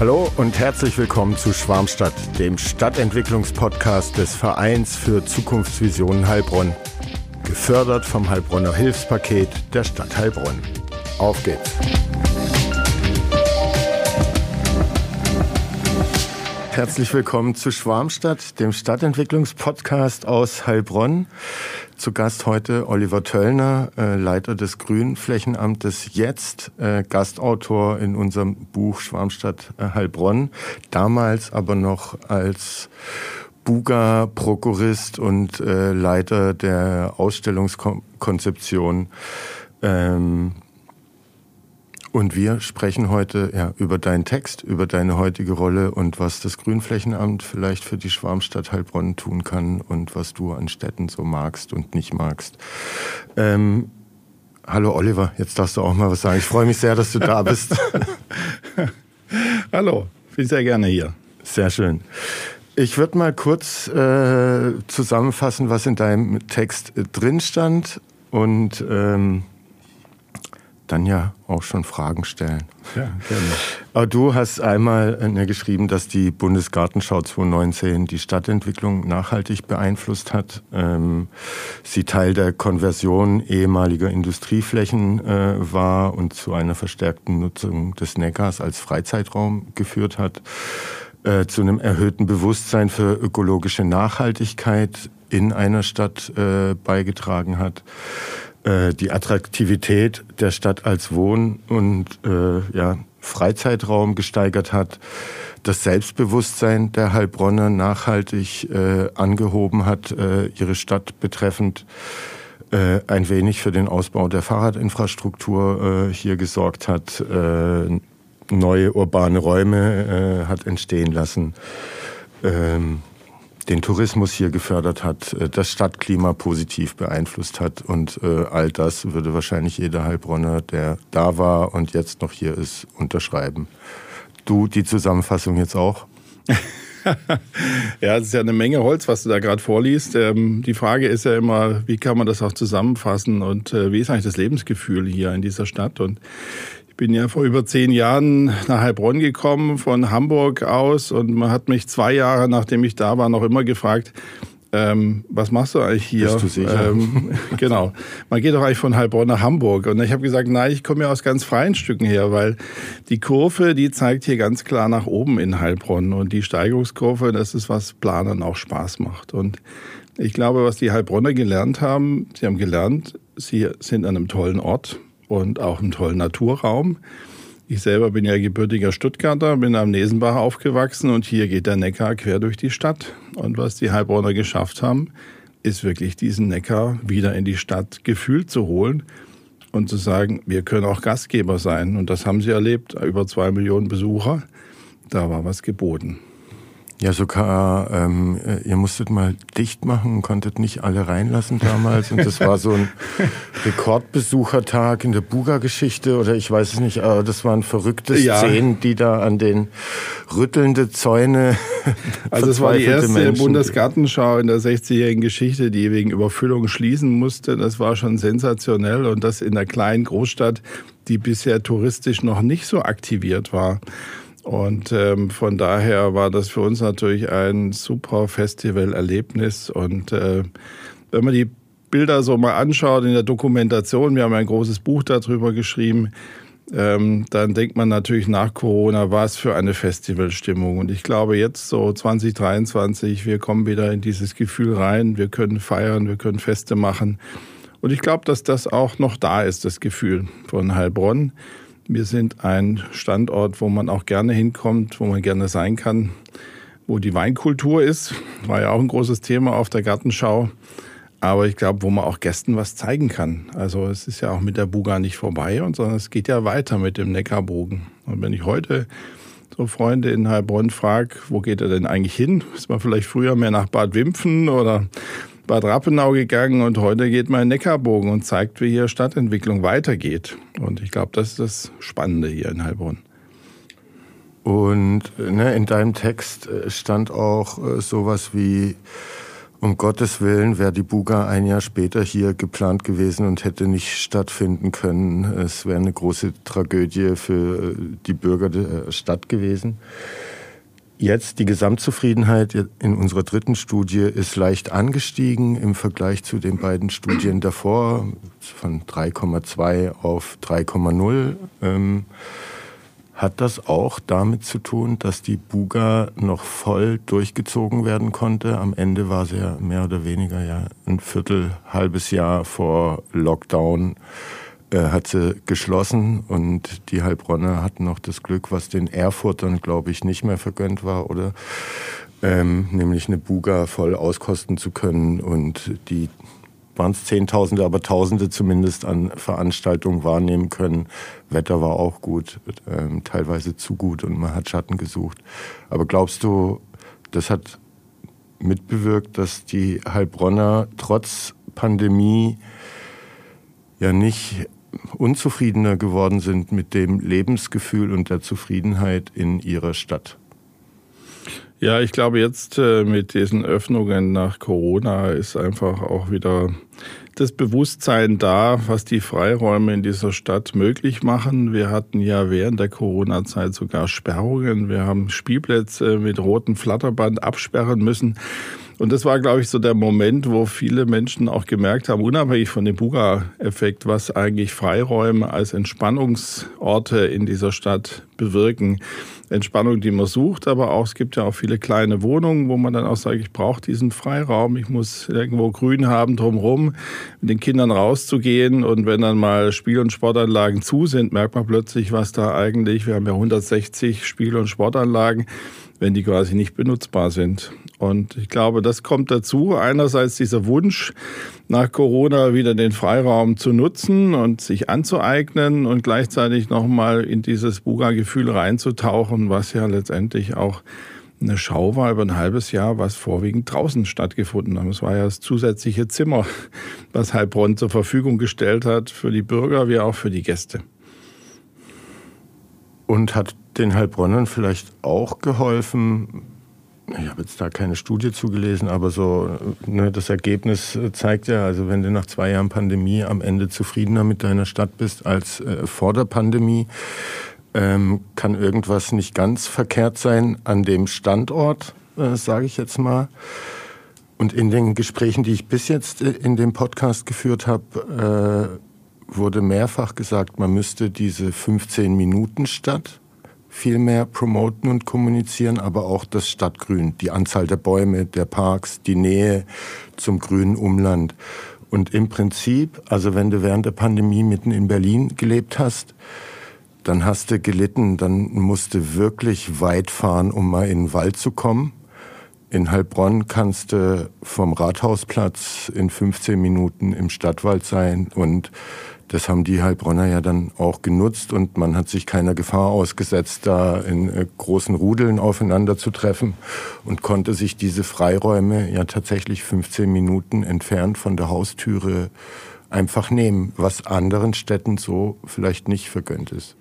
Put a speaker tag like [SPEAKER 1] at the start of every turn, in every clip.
[SPEAKER 1] Hallo und herzlich willkommen zu Schwarmstadt, dem Stadtentwicklungspodcast des Vereins für Zukunftsvisionen Heilbronn. Gefördert vom Heilbronner Hilfspaket der Stadt Heilbronn. Auf geht's! Herzlich willkommen zu Schwarmstadt, dem Stadtentwicklungspodcast aus Heilbronn. Zu Gast heute Oliver Töllner, äh, Leiter des Grünflächenamtes Jetzt, äh, Gastautor in unserem Buch Schwarmstadt äh, Heilbronn, damals aber noch als Buga, Prokurist und Leiter der Ausstellungskonzeption. Ähm, und wir sprechen heute ja, über deinen Text, über deine heutige Rolle und was das Grünflächenamt vielleicht für die Schwarmstadt Heilbronn tun kann und was du an Städten so magst und nicht magst. Ähm, hallo Oliver, jetzt darfst du auch mal was sagen. Ich freue mich sehr, dass du da bist.
[SPEAKER 2] hallo, bin sehr gerne hier.
[SPEAKER 1] Sehr schön. Ich würde mal kurz äh, zusammenfassen, was in deinem Text äh, drin stand und ähm, dann ja auch schon Fragen stellen. Ja, gerne. Aber du hast einmal äh, geschrieben, dass die Bundesgartenschau 2019 die Stadtentwicklung nachhaltig beeinflusst hat. Ähm, sie Teil der Konversion ehemaliger Industrieflächen äh, war und zu einer verstärkten Nutzung des Neckars als Freizeitraum geführt hat. Äh, zu einem erhöhten Bewusstsein für ökologische Nachhaltigkeit in einer Stadt beigetragen hat. Äh, die Attraktivität der Stadt als Wohn- und äh, ja, Freizeitraum gesteigert hat, das Selbstbewusstsein der Heilbronner nachhaltig äh, angehoben hat, äh, ihre Stadt betreffend äh, ein wenig für den Ausbau der Fahrradinfrastruktur äh, hier gesorgt hat, äh, neue urbane Räume äh, hat entstehen lassen. Ähm, den Tourismus hier gefördert hat, äh, das Stadtklima positiv beeinflusst hat. Und äh, all das würde wahrscheinlich jeder Heilbronner, der da war und jetzt noch hier ist, unterschreiben. Du die Zusammenfassung jetzt auch?
[SPEAKER 2] ja, es ist ja eine Menge Holz, was du da gerade vorliest. Ähm, die Frage ist ja immer, wie kann man das auch zusammenfassen und äh, wie ist eigentlich das Lebensgefühl hier in dieser Stadt? Und bin ja vor über zehn Jahren nach Heilbronn gekommen, von Hamburg aus. Und man hat mich zwei Jahre, nachdem ich da war, noch immer gefragt, ähm, was machst du eigentlich hier?
[SPEAKER 1] Bist du sicher? Ähm,
[SPEAKER 2] genau. Man geht doch eigentlich von Heilbronn nach Hamburg. Und ich habe gesagt, nein, ich komme ja aus ganz freien Stücken her, weil die Kurve, die zeigt hier ganz klar nach oben in Heilbronn. Und die Steigungskurve, das ist, was Planern auch Spaß macht. Und ich glaube, was die Heilbronner gelernt haben, sie haben gelernt, sie sind an einem tollen Ort und auch einen tollen Naturraum. Ich selber bin ja gebürtiger Stuttgarter, bin am Nesenbach aufgewachsen und hier geht der Neckar quer durch die Stadt. Und was die Heilbronner geschafft haben, ist wirklich diesen Neckar wieder in die Stadt gefühlt zu holen und zu sagen, wir können auch Gastgeber sein. Und das haben sie erlebt, über zwei Millionen Besucher. Da war was geboten.
[SPEAKER 1] Ja, sogar, ähm, ihr musstet mal dicht machen, konntet nicht alle reinlassen damals. Und das war so ein Rekordbesuchertag in der Buga-Geschichte oder ich weiß es nicht, aber das waren verrückte ja. Szenen, die da an den rüttelnde Zäune.
[SPEAKER 2] Also es war die erste Menschen. Bundesgartenschau in der 60-jährigen Geschichte, die wegen Überfüllung schließen musste. Das war schon sensationell und das in einer kleinen Großstadt, die bisher touristisch noch nicht so aktiviert war. Und ähm, von daher war das für uns natürlich ein super Festivalerlebnis. Und äh, wenn man die Bilder so mal anschaut in der Dokumentation, wir haben ein großes Buch darüber geschrieben, ähm, dann denkt man natürlich nach Corona, was für eine Festivalstimmung. Und ich glaube jetzt so 2023, wir kommen wieder in dieses Gefühl rein, wir können feiern, wir können Feste machen. Und ich glaube, dass das auch noch da ist, das Gefühl von Heilbronn. Wir sind ein Standort, wo man auch gerne hinkommt, wo man gerne sein kann, wo die Weinkultur ist. War ja auch ein großes Thema auf der Gartenschau. Aber ich glaube, wo man auch Gästen was zeigen kann. Also es ist ja auch mit der Buga nicht vorbei, sondern es geht ja weiter mit dem Neckarbogen. Und wenn ich heute so Freunde in Heilbronn frage, wo geht er denn eigentlich hin? Ist man vielleicht früher mehr nach Bad Wimpfen oder Bad Rappenau gegangen und heute geht man in Neckarbogen und zeigt, wie hier Stadtentwicklung weitergeht. Und ich glaube, das ist das Spannende hier in Heilbronn.
[SPEAKER 1] Und ne, in deinem Text äh, stand auch äh, sowas wie um Gottes Willen wäre die Buga ein Jahr später hier geplant gewesen und hätte nicht stattfinden können. Es wäre eine große Tragödie für die Bürger der Stadt gewesen. Jetzt die Gesamtzufriedenheit in unserer dritten Studie ist leicht angestiegen im Vergleich zu den beiden Studien davor von 3,2 auf 3,0. Ähm, hat das auch damit zu tun, dass die Buga noch voll durchgezogen werden konnte? Am Ende war sie ja mehr oder weniger ja ein Viertel, halbes Jahr vor Lockdown hat sie geschlossen und die Heilbronner hatten noch das Glück, was den Erfurtern, glaube ich, nicht mehr vergönnt war, oder? Ähm, nämlich eine Buga voll auskosten zu können und die waren es Zehntausende, aber Tausende zumindest an Veranstaltungen wahrnehmen können. Wetter war auch gut, ähm, teilweise zu gut und man hat Schatten gesucht. Aber glaubst du, das hat mitbewirkt, dass die Heilbronner trotz Pandemie ja nicht unzufriedener geworden sind mit dem Lebensgefühl und der Zufriedenheit in ihrer Stadt?
[SPEAKER 2] Ja, ich glaube, jetzt äh, mit diesen Öffnungen nach Corona ist einfach auch wieder das Bewusstsein da, was die Freiräume in dieser Stadt möglich machen. Wir hatten ja während der Corona-Zeit sogar Sperrungen. Wir haben Spielplätze mit rotem Flatterband absperren müssen. Und das war, glaube ich, so der Moment, wo viele Menschen auch gemerkt haben, unabhängig von dem Buga-Effekt, was eigentlich Freiräume als Entspannungsorte in dieser Stadt bewirken. Entspannung, die man sucht, aber auch es gibt ja auch viele kleine Wohnungen, wo man dann auch sagt, ich brauche diesen Freiraum, ich muss irgendwo Grün haben drumherum, mit den Kindern rauszugehen und wenn dann mal Spiel- und Sportanlagen zu sind, merkt man plötzlich, was da eigentlich, wir haben ja 160 Spiel- und Sportanlagen, wenn die quasi nicht benutzbar sind. Und ich glaube, das kommt dazu. Einerseits dieser Wunsch, nach Corona wieder den Freiraum zu nutzen und sich anzueignen und gleichzeitig nochmal in dieses Buga-Gefühl reinzutauchen, was ja letztendlich auch eine Schau war über ein halbes Jahr, was vorwiegend draußen stattgefunden hat. Es war ja das zusätzliche Zimmer, was Heilbronn zur Verfügung gestellt hat für die Bürger wie auch für die Gäste.
[SPEAKER 1] Und hat den Heilbronnern vielleicht auch geholfen, ich habe jetzt da keine Studie zugelesen, aber so ne, das Ergebnis zeigt ja, also wenn du nach zwei Jahren Pandemie am Ende zufriedener mit deiner Stadt bist als äh, vor der Pandemie, ähm, kann irgendwas nicht ganz verkehrt sein an dem Standort, äh, sage ich jetzt mal. Und in den Gesprächen, die ich bis jetzt äh, in dem Podcast geführt habe, äh, wurde mehrfach gesagt, man müsste diese 15 Minuten Stadt viel mehr promoten und kommunizieren, aber auch das Stadtgrün, die Anzahl der Bäume, der Parks, die Nähe zum grünen Umland. Und im Prinzip, also wenn du während der Pandemie mitten in Berlin gelebt hast, dann hast du gelitten, dann musst du wirklich weit fahren, um mal in den Wald zu kommen. In Heilbronn kannst du vom Rathausplatz in 15 Minuten im Stadtwald sein und das haben die Heilbronner ja dann auch genutzt und man hat sich keiner Gefahr ausgesetzt, da in äh, großen Rudeln aufeinander zu treffen und konnte sich diese Freiräume ja tatsächlich 15 Minuten entfernt von der Haustüre einfach nehmen, was anderen Städten so vielleicht nicht vergönnt ist.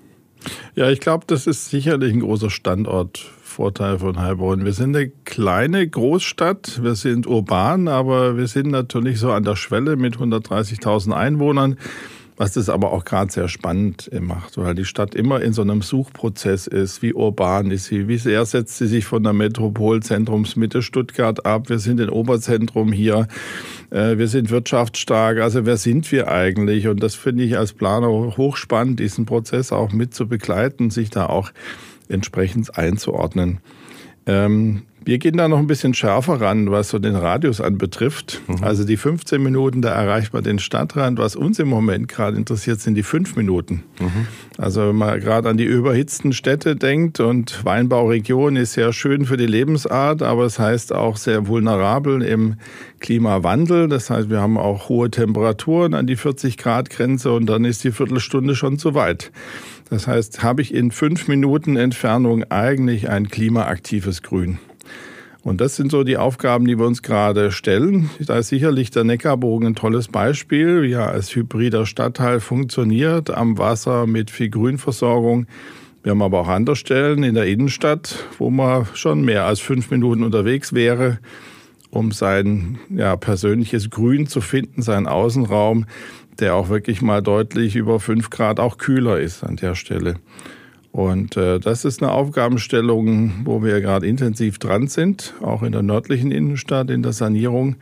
[SPEAKER 2] Ja, ich glaube, das ist sicherlich ein großer Standortvorteil von Heilbronn. Wir sind eine kleine Großstadt, wir sind urban, aber wir sind natürlich so an der Schwelle mit 130.000 Einwohnern. Was das aber auch gerade sehr spannend macht, weil die Stadt immer in so einem Suchprozess ist. Wie urban ist sie? Wie sehr setzt sie sich von der Metropolzentrumsmitte Stuttgart ab? Wir sind ein Oberzentrum hier. Äh, wir sind wirtschaftsstark. Also wer sind wir eigentlich? Und das finde ich als Planer hochspannend, diesen Prozess auch mit zu begleiten, sich da auch entsprechend einzuordnen. Ähm, wir gehen da noch ein bisschen schärfer ran, was so den Radius anbetrifft. Mhm. Also die 15 Minuten, da erreicht man den Stadtrand. Was uns im Moment gerade interessiert, sind die fünf Minuten. Mhm. Also wenn man gerade an die überhitzten Städte denkt und Weinbauregion ist sehr schön für die Lebensart, aber es heißt auch sehr vulnerabel im Klimawandel. Das heißt, wir haben auch hohe Temperaturen an die 40 Grad Grenze und dann ist die Viertelstunde schon zu weit. Das heißt, habe ich in fünf Minuten Entfernung eigentlich ein klimaaktives Grün. Und das sind so die Aufgaben, die wir uns gerade stellen. Da ist sicherlich der Neckarbogen ein tolles Beispiel, wie er als hybrider Stadtteil funktioniert, am Wasser mit viel Grünversorgung. Wir haben aber auch andere Stellen in der Innenstadt, wo man schon mehr als fünf Minuten unterwegs wäre. um sein ja, persönliches Grün zu finden, seinen Außenraum, der auch wirklich mal deutlich über fünf Grad auch kühler ist an der Stelle. Und äh, das ist eine Aufgabenstellung, wo wir gerade intensiv dran sind, auch in der nördlichen Innenstadt, in der Sanierung.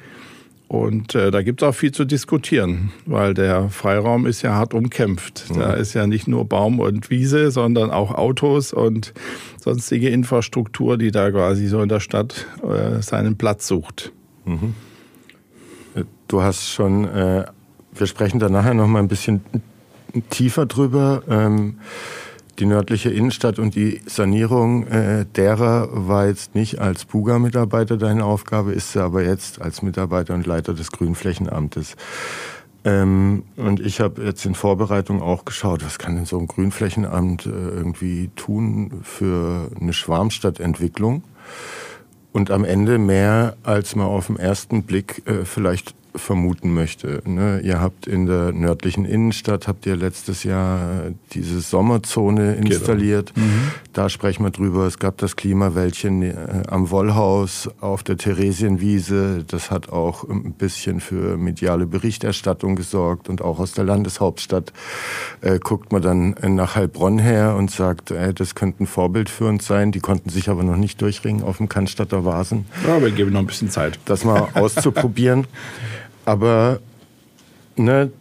[SPEAKER 2] Und äh, da gibt es auch viel zu diskutieren, weil der Freiraum ist ja hart umkämpft. Mhm. Da ist ja nicht nur Baum und Wiese, sondern auch Autos und sonstige Infrastruktur, die da quasi so in der Stadt äh, seinen Platz sucht. Mhm.
[SPEAKER 1] Du hast schon, äh, wir sprechen da nachher noch mal ein bisschen tiefer drüber. Ähm, die nördliche Innenstadt und die Sanierung äh, derer war jetzt nicht als Buga-Mitarbeiter deine Aufgabe, ist sie aber jetzt als Mitarbeiter und Leiter des Grünflächenamtes. Ähm, und ich habe jetzt in Vorbereitung auch geschaut, was kann denn so ein Grünflächenamt äh, irgendwie tun für eine Schwarmstadtentwicklung? Und am Ende mehr, als man auf den ersten Blick äh, vielleicht vermuten möchte. Ne? Ihr habt in der nördlichen Innenstadt, habt ihr letztes Jahr diese Sommerzone genau. installiert. Genau. Mhm. Da sprechen wir drüber. Es gab das Klimawäldchen äh, am Wollhaus auf der Theresienwiese. Das hat auch ein bisschen für mediale Berichterstattung gesorgt. Und auch aus der Landeshauptstadt äh, guckt man dann nach Heilbronn her und sagt, äh, das könnte ein Vorbild für uns sein. Die konnten sich aber noch nicht durchringen auf dem Cannstatter Vasen.
[SPEAKER 2] Ja, wir geben noch ein bisschen Zeit.
[SPEAKER 1] Das mal auszuprobieren. Aber ne,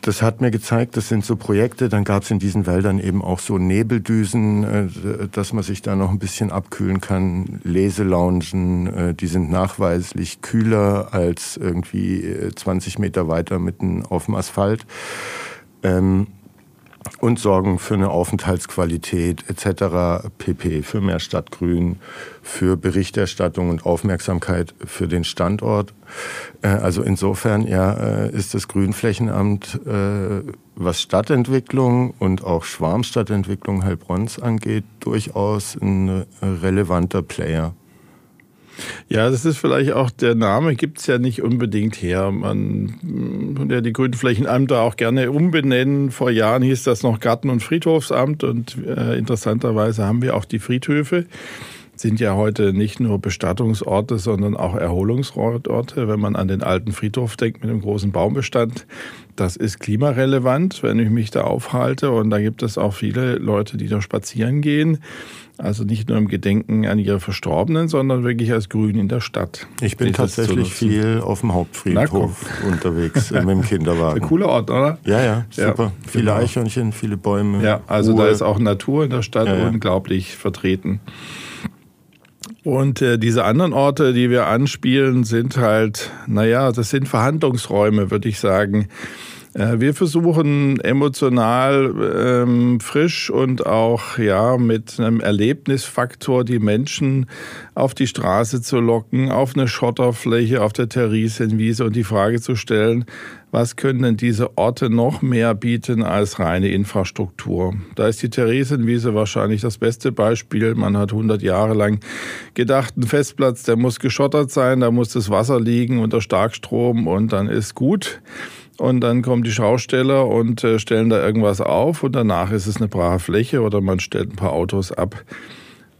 [SPEAKER 1] das hat mir gezeigt, das sind so Projekte. Dann gab es in diesen Wäldern eben auch so Nebeldüsen, äh, dass man sich da noch ein bisschen abkühlen kann. Leselaungen, äh, die sind nachweislich kühler als irgendwie 20 äh, Meter weiter mitten auf dem Asphalt. Und sorgen für eine Aufenthaltsqualität etc. pp. für mehr Stadtgrün, für Berichterstattung und Aufmerksamkeit für den Standort. Äh, also insofern ja äh, ist das Grünflächenamt, äh, was Stadtentwicklung und auch Schwarmstadtentwicklung Heilbronns angeht, durchaus ein relevanter Player.
[SPEAKER 2] Ja, das ist vielleicht auch, der Name gibt es ja nicht unbedingt her. Man kann ja die Grünflächenämter auch gerne umbenennen. Vor Jahren hieß das noch Garten- und Friedhofsamt und äh, interessanterweise haben wir auch die Friedhöfe sind ja heute nicht nur Bestattungsorte, sondern auch Erholungsorte. Wenn man an den alten Friedhof denkt mit dem großen Baumbestand, das ist klimarelevant, wenn ich mich da aufhalte. Und da gibt es auch viele Leute, die da spazieren gehen. Also nicht nur im Gedenken an ihre Verstorbenen, sondern wirklich als Grün in der Stadt.
[SPEAKER 1] Ich bin tatsächlich viel auf dem Hauptfriedhof unterwegs mit dem Kinderwagen.
[SPEAKER 2] Ein cooler Ort, oder?
[SPEAKER 1] Ja, ja, super. Ja, viele genau. Eichhörnchen, viele Bäume.
[SPEAKER 2] Ja, also Ruhe. da ist auch Natur in der Stadt ja, ja. unglaublich vertreten. Und äh, diese anderen Orte, die wir anspielen, sind halt, naja, das sind Verhandlungsräume, würde ich sagen. Äh, wir versuchen emotional ähm, frisch und auch ja mit einem Erlebnisfaktor die Menschen auf die Straße zu locken, auf eine Schotterfläche, auf der Theresienwiese und die Frage zu stellen, was können denn diese Orte noch mehr bieten als reine Infrastruktur? Da ist die Theresienwiese wahrscheinlich das beste Beispiel. Man hat 100 Jahre lang gedacht, ein Festplatz, der muss geschottert sein, da muss das Wasser liegen unter Starkstrom und dann ist gut. Und dann kommen die Schausteller und äh, stellen da irgendwas auf und danach ist es eine brache Fläche oder man stellt ein paar Autos ab.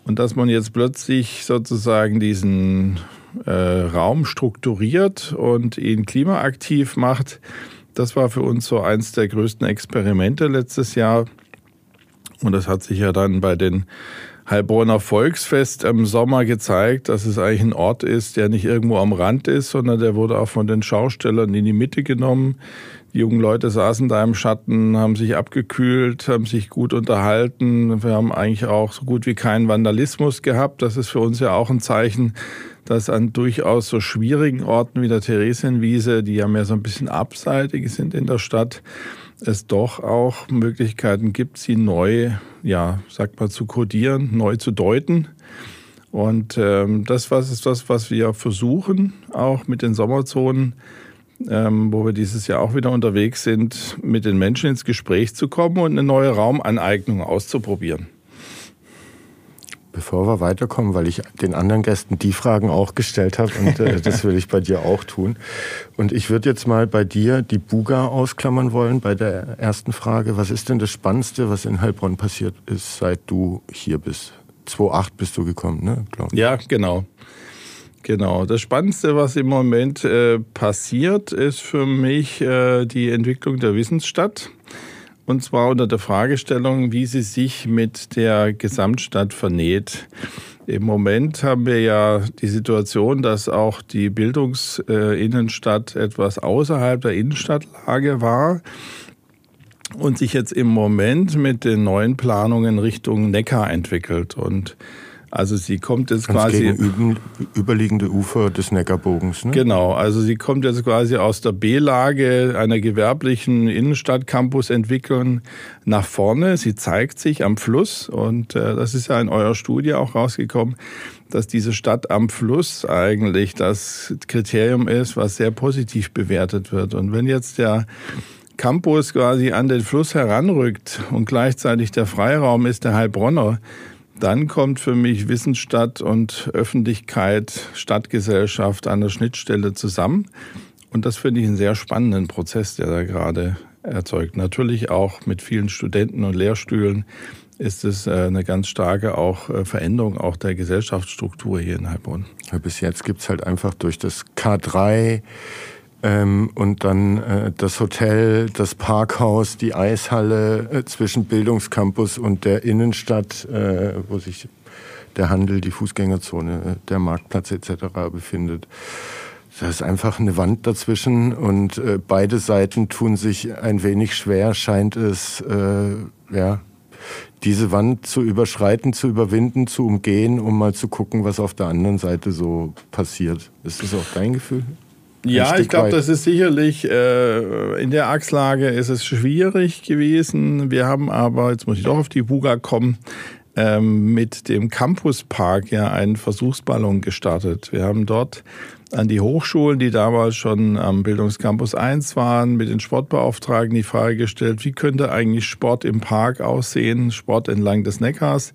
[SPEAKER 2] Und dass man jetzt plötzlich sozusagen diesen äh, Raum strukturiert und ihn klimaaktiv macht, das war für uns so eins der größten Experimente letztes Jahr. Und das hat sich ja dann bei den Heilbronner Volksfest im Sommer gezeigt, dass es eigentlich ein Ort ist, der nicht irgendwo am Rand ist, sondern der wurde auch von den Schaustellern in die Mitte genommen. Die jungen Leute saßen da im Schatten, haben sich abgekühlt, haben sich gut unterhalten. Wir haben eigentlich auch so gut wie keinen Vandalismus gehabt. Das ist für uns ja auch ein Zeichen, dass an durchaus so schwierigen Orten wie der Theresienwiese, die ja mehr so ein bisschen abseitig sind in der Stadt, es doch auch Möglichkeiten gibt, sie neu, ja, sagt man, zu kodieren, neu zu deuten. Und ähm, das was ist das, was wir versuchen, auch mit den Sommerzonen, ähm, wo wir dieses Jahr auch wieder unterwegs sind, mit den Menschen ins Gespräch zu kommen und eine neue Raumaneignung auszuprobieren
[SPEAKER 1] bevor wir weiterkommen, weil ich den anderen Gästen die Fragen auch gestellt habe und äh, das will ich bei dir auch tun. Und ich würde jetzt mal bei dir die Buga ausklammern wollen bei der ersten Frage. Was ist denn das Spannendste, was in Heilbronn passiert ist, seit du hier bist? 2008 bist du gekommen, ne?
[SPEAKER 2] Glaub ich. Ja, genau. Genau. Das Spannendste, was im Moment äh, passiert, ist für mich äh, die Entwicklung der Wissensstadt. Und zwar unter der Fragestellung, wie sie sich mit der Gesamtstadt vernäht. Im Moment haben wir ja die Situation, dass auch die Bildungsinnenstadt etwas außerhalb der Innenstadtlage war und sich jetzt im Moment mit den neuen Planungen Richtung Neckar entwickelt. Und also sie kommt jetzt Ganz quasi
[SPEAKER 1] überliegende Ufer des Neckarbogens.
[SPEAKER 2] Ne? Genau, also sie kommt jetzt quasi aus der B-Lage einer gewerblichen Innenstadtcampus-Entwicklung nach vorne. Sie zeigt sich am Fluss und äh, das ist ja in eurer Studie auch rausgekommen, dass diese Stadt am Fluss eigentlich das Kriterium ist, was sehr positiv bewertet wird. Und wenn jetzt der Campus quasi an den Fluss heranrückt und gleichzeitig der Freiraum ist der Heilbronner, dann kommt für mich Wissensstadt und Öffentlichkeit, Stadtgesellschaft an der Schnittstelle zusammen. Und das finde ich einen sehr spannenden Prozess, der da gerade erzeugt. Natürlich auch mit vielen Studenten und Lehrstühlen ist es äh, eine ganz starke auch äh, Veränderung auch der Gesellschaftsstruktur hier in Heilbronn.
[SPEAKER 1] bis jetzt gibt es halt einfach durch das K3 ähm, und dann äh, das Hotel, das Parkhaus, die Eishalle äh, zwischen Bildungscampus und der Innenstadt, äh, wo sich der Handel, die Fußgängerzone, äh, der Marktplatz etc. befindet. Da ist einfach eine Wand dazwischen und äh, beide Seiten tun sich ein wenig schwer, scheint es, äh, ja, diese Wand zu überschreiten, zu überwinden, zu umgehen, um mal zu gucken, was auf der anderen Seite so passiert. Ist das auch dein Gefühl?
[SPEAKER 2] Ja, ich glaube, das ist sicherlich, äh, in der Achslage ist es schwierig gewesen. Wir haben aber, jetzt muss ich doch auf die Buga kommen, ähm, mit dem Campuspark ja einen Versuchsballon gestartet. Wir haben dort an die Hochschulen, die damals schon am Bildungscampus 1 waren, mit den Sportbeauftragten die Frage gestellt, wie könnte eigentlich Sport im Park aussehen, Sport entlang des Neckars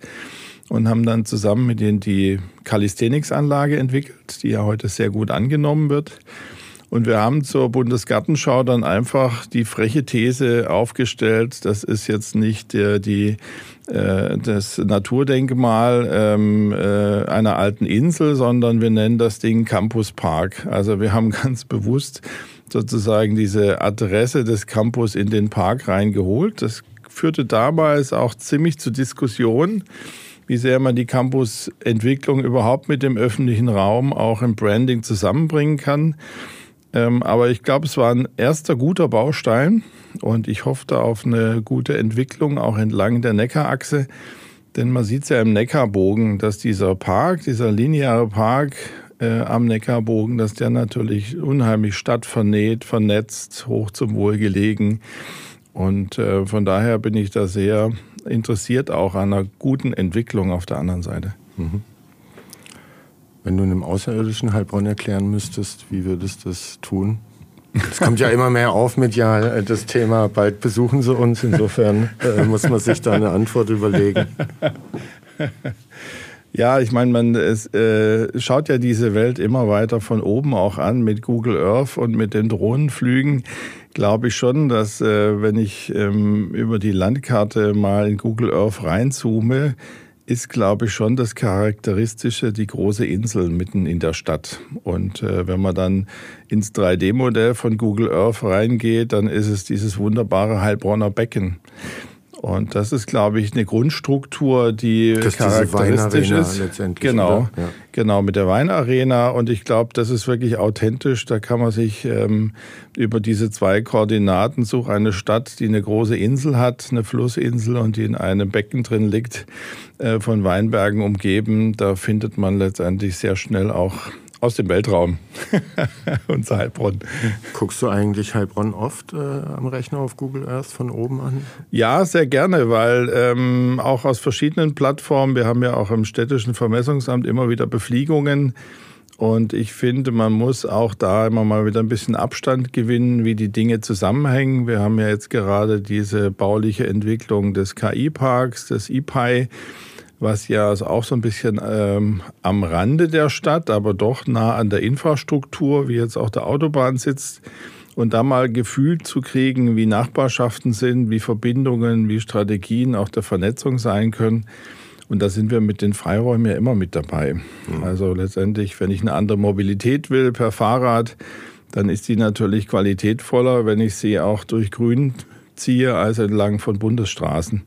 [SPEAKER 2] und haben dann zusammen mit denen die Calisthenics-Anlage entwickelt, die ja heute sehr gut angenommen wird. Und wir haben zur Bundesgartenschau dann einfach die freche These aufgestellt, das ist jetzt nicht der, die, äh, das Naturdenkmal ähm, äh, einer alten Insel, sondern wir nennen das Ding Campus Park. Also wir haben ganz bewusst sozusagen diese Adresse des Campus in den Park reingeholt. Das führte damals auch ziemlich zu Diskussionen wie sehr man die Campusentwicklung überhaupt mit dem öffentlichen Raum auch im Branding zusammenbringen kann. Ähm, aber ich glaube, es war ein erster guter Baustein und ich hoffe da auf eine gute Entwicklung auch entlang der Neckarachse. Denn man sieht es ja im Neckarbogen, dass dieser Park, dieser lineare Park äh, am Neckarbogen, dass der natürlich unheimlich stadtvernäht, vernetzt, hoch zum Wohl gelegen. Und äh, von daher bin ich da sehr interessiert auch an einer guten Entwicklung auf der anderen Seite. Mhm.
[SPEAKER 1] Wenn du einem Außerirdischen Heilbronn erklären müsstest, wie würdest du das tun? Es kommt ja immer mehr auf mit ja das Thema, bald besuchen sie uns. Insofern äh, muss man sich da eine Antwort überlegen.
[SPEAKER 2] Ja, ich meine, man es, äh, schaut ja diese Welt immer weiter von oben auch an mit Google Earth und mit den Drohnenflügen. Glaube ich schon, dass äh, wenn ich ähm, über die Landkarte mal in Google Earth reinzoome, ist, glaube ich, schon das Charakteristische die große Insel mitten in der Stadt. Und äh, wenn man dann ins 3D-Modell von Google Earth reingeht, dann ist es dieses wunderbare Heilbronner Becken. Und das ist, glaube ich, eine Grundstruktur, die das charakteristisch ist. Letztendlich, genau, ja. genau mit der Weinarena. Und ich glaube, das ist wirklich authentisch. Da kann man sich ähm, über diese zwei Koordinaten suchen eine Stadt, die eine große Insel hat, eine Flussinsel und die in einem Becken drin liegt, äh, von Weinbergen umgeben. Da findet man letztendlich sehr schnell auch aus dem Weltraum. Unser Heilbronn.
[SPEAKER 1] Guckst du eigentlich Heilbronn oft äh, am Rechner auf Google Earth von oben an?
[SPEAKER 2] Ja, sehr gerne, weil ähm, auch aus verschiedenen Plattformen, wir haben ja auch im städtischen Vermessungsamt immer wieder Befliegungen. Und ich finde, man muss auch da immer mal wieder ein bisschen Abstand gewinnen, wie die Dinge zusammenhängen. Wir haben ja jetzt gerade diese bauliche Entwicklung des KI-Parks, des IPI was ja also auch so ein bisschen ähm, am Rande der Stadt, aber doch nah an der Infrastruktur, wie jetzt auch der Autobahn sitzt. Und da mal Gefühl zu kriegen, wie Nachbarschaften sind, wie Verbindungen, wie Strategien auch der Vernetzung sein können. Und da sind wir mit den Freiräumen ja immer mit dabei. Mhm. Also letztendlich, wenn ich eine andere Mobilität will per Fahrrad, dann ist die natürlich qualitätvoller, wenn ich sie auch durch Grün ziehe, als entlang von Bundesstraßen.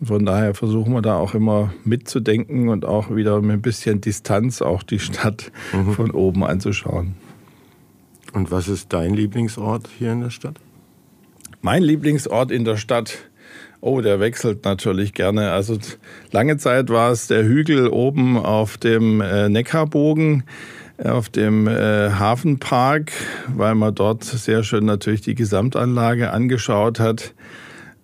[SPEAKER 2] Von daher versuchen wir da auch immer mitzudenken und auch wieder mit ein bisschen Distanz auch die Stadt mhm. von oben anzuschauen.
[SPEAKER 1] Und was ist dein Lieblingsort hier in der Stadt?
[SPEAKER 2] Mein Lieblingsort in der Stadt, oh, der wechselt natürlich gerne. Also lange Zeit war es der Hügel oben auf dem äh, Neckarbogen auf dem äh, Hafenpark, weil man dort sehr schön natürlich die Gesamtanlage angeschaut hat.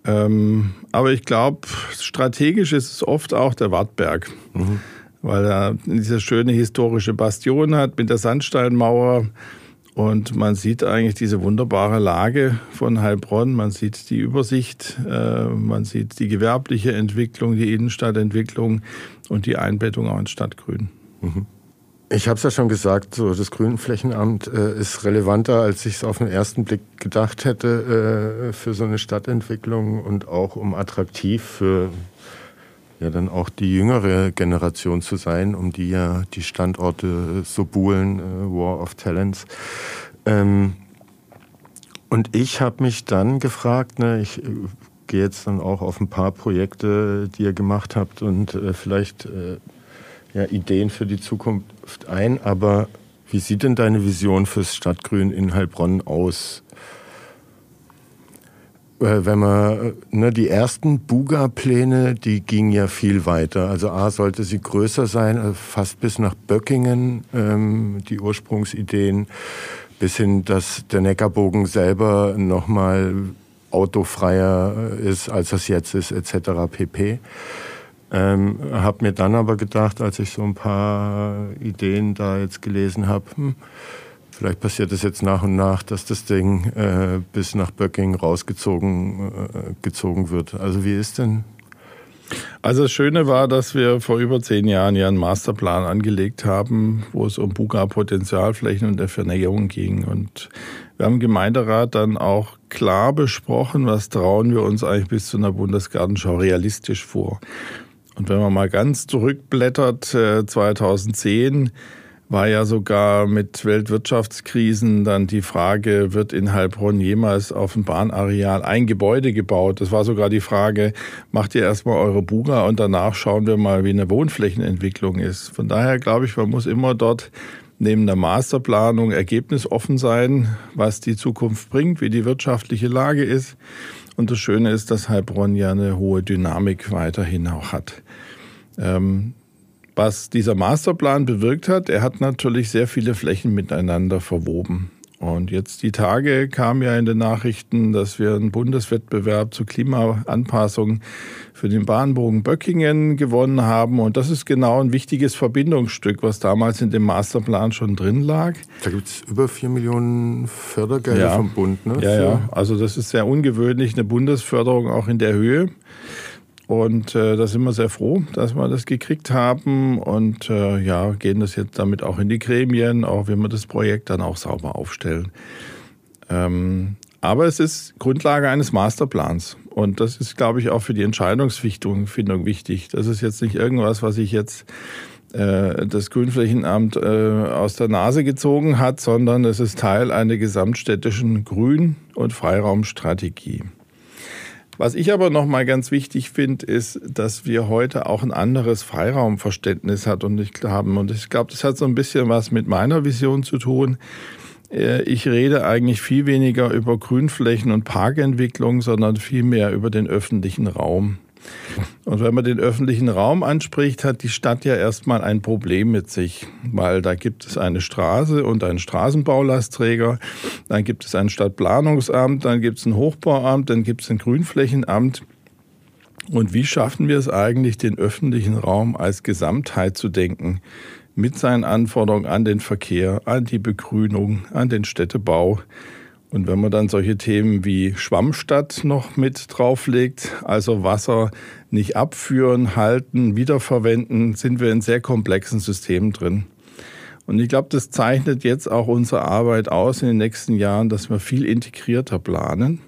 [SPEAKER 2] Ähm, aber ich glaube, strategisch ist es oft auch der Wartberg, mhm. weil er diese schöne historische Bastion hat mit der Sandsteinmauer. Und man sieht eigentlich diese wunderbare Lage von Heilbronn. Man sieht die Übersicht, äh, man sieht die gewerbliche Entwicklung, die Innenstadtentwicklung und die Einbettung auch ins Stadtgrün. Mhm.
[SPEAKER 1] Ich habe es ja schon gesagt, so das Grünflächenamt äh, ist relevanter, als ich es auf den ersten Blick gedacht hätte äh, für so eine Stadtentwicklung und auch um attraktiv für ja dann auch die jüngere Generation zu sein, um die ja die Standorte so buhlen, äh, War of Talents. Ähm, und ich habe mich dann gefragt, ne, ich äh, gehe jetzt dann auch auf ein paar Projekte, die ihr gemacht habt und äh, vielleicht äh, ja, Ideen für die Zukunft ein, aber wie sieht denn deine Vision fürs Stadtgrün in Heilbronn aus? Äh, wenn man, ne, die ersten Buga-Pläne, die gingen ja viel weiter. Also A sollte sie größer sein, also fast bis nach Böckingen, ähm, die Ursprungsideen, bis hin, dass der Neckarbogen selber nochmal autofreier ist, als es jetzt ist, etc. pp. Ähm, habe mir dann aber gedacht, als ich so ein paar Ideen da jetzt gelesen habe, hm, vielleicht passiert es jetzt nach und nach, dass das Ding äh, bis nach Böcking rausgezogen äh, gezogen wird. Also wie ist denn?
[SPEAKER 2] Also das Schöne war, dass wir vor über zehn Jahren ja einen Masterplan angelegt haben, wo es um Buga-Potenzialflächen und der Vernäherung ging. Und wir haben im Gemeinderat dann auch klar besprochen, was trauen wir uns eigentlich bis zu einer Bundesgartenschau realistisch vor. Und wenn man mal ganz zurückblättert, 2010 äh, war ja sogar mit Weltwirtschaftskrisen dann die Frage, wird in Heilbronn jemals auf dem Bahnareal ein Gebäude gebaut? Das war sogar die Frage, macht ihr erstmal eure Buga und danach schauen wir mal, wie eine Wohnflächenentwicklung ist. Von daher glaube ich, man muss immer dort neben der Masterplanung ergebnisoffen sein, was die Zukunft bringt, wie die wirtschaftliche Lage ist. Und das Schöne ist, dass Heilbronn ja eine hohe Dynamik weiterhin auch hat. Ähm, was dieser Masterplan bewirkt hat, er hat natürlich sehr viele Flächen miteinander verwoben. Und jetzt die Tage kam ja in den Nachrichten, dass wir einen Bundeswettbewerb zur Klimaanpassung für den Bahnbogen Böckingen gewonnen haben. Und das ist genau ein wichtiges Verbindungsstück, was damals in dem Masterplan schon drin lag.
[SPEAKER 1] Da gibt es über vier Millionen Fördergelder ja. vom Bund. Ne?
[SPEAKER 2] Ja, ja. Also das ist sehr ungewöhnlich, eine Bundesförderung auch in der Höhe. Und äh, da sind wir sehr froh, dass wir das gekriegt haben und äh, ja, gehen das jetzt damit auch in die Gremien, auch wenn wir das Projekt dann auch sauber aufstellen. Ähm, aber es ist Grundlage eines Masterplans. Und das ist, glaube ich, auch für die Entscheidungsfindung wichtig. Das ist jetzt nicht irgendwas, was ich jetzt äh, das Grünflächenamt äh, aus der Nase gezogen hat, sondern es ist Teil einer gesamtstädtischen Grün- und Freiraumstrategie. Was ich aber noch mal ganz wichtig finde, ist, dass wir heute auch ein anderes Freiraumverständnis hat und ich haben und ich glaube, das hat so ein bisschen was mit meiner Vision zu tun. Äh, ich rede eigentlich viel weniger über Grünflächen und Parkentwicklung, sondern viel mehr über den öffentlichen Raum. Und wenn man den öffentlichen Raum anspricht, hat die Stadt ja erstmal ein Problem mit sich, weil da gibt es eine Straße und einen Straßenbaulastträger, dann gibt es ein Stadtplanungsamt, dann gibt es ein Hochbauamt, dann gibt es ein Grünflächenamt. Und wie schaffen wir es eigentlich, den öffentlichen Raum als Gesamtheit zu denken? Mit seinen Anforderungen an den Verkehr, an die Begrünung, an den Städtebau. Und wenn man dann solche Themen wie Schwammstadt noch mit drauflegt, also Wasser nicht abführen, halten, wiederverwenden, sind wir in sehr komplexen Systemen drin. Und ich glaube, das zeichnet jetzt auch unsere Arbeit aus in den nächsten Jahren, dass wir viel integrierter planen.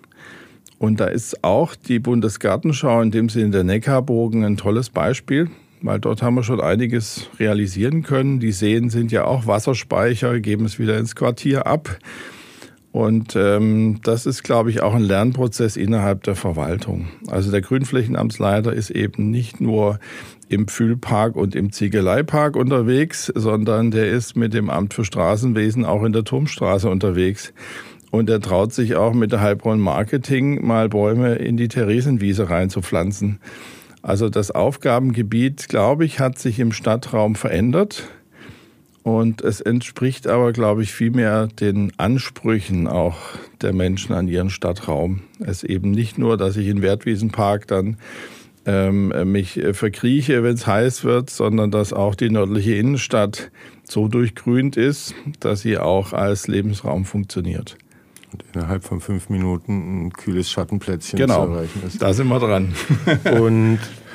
[SPEAKER 2] Und da ist auch die Bundesgartenschau in dem Sinne der Neckarbogen ein tolles Beispiel, weil dort haben wir schon einiges realisieren können. Die Seen sind ja auch Wasserspeicher, geben es wieder ins Quartier ab. Und ähm, das ist, glaube ich, auch ein Lernprozess innerhalb der Verwaltung. Also der Grünflächenamtsleiter ist eben nicht nur im Pfühlpark und im Ziegeleipark unterwegs, sondern der ist mit dem Amt für Straßenwesen auch in der Turmstraße unterwegs. Und er traut sich auch mit der Heilbronn Marketing mal Bäume in die Theresienwiese reinzupflanzen. Also das Aufgabengebiet, glaube ich, hat sich im Stadtraum verändert. Und es entspricht aber, glaube ich, vielmehr den Ansprüchen auch der Menschen an ihren Stadtraum. Es eben nicht nur, dass ich in Wertwiesenpark dann ähm, mich verkrieche, wenn es heiß wird, sondern dass auch die nördliche Innenstadt so durchgrünt ist, dass sie auch als Lebensraum funktioniert.
[SPEAKER 1] Und innerhalb von fünf Minuten ein kühles Schattenplätzchen
[SPEAKER 2] genau, zu erreichen ist. Da sind wir dran.
[SPEAKER 1] Und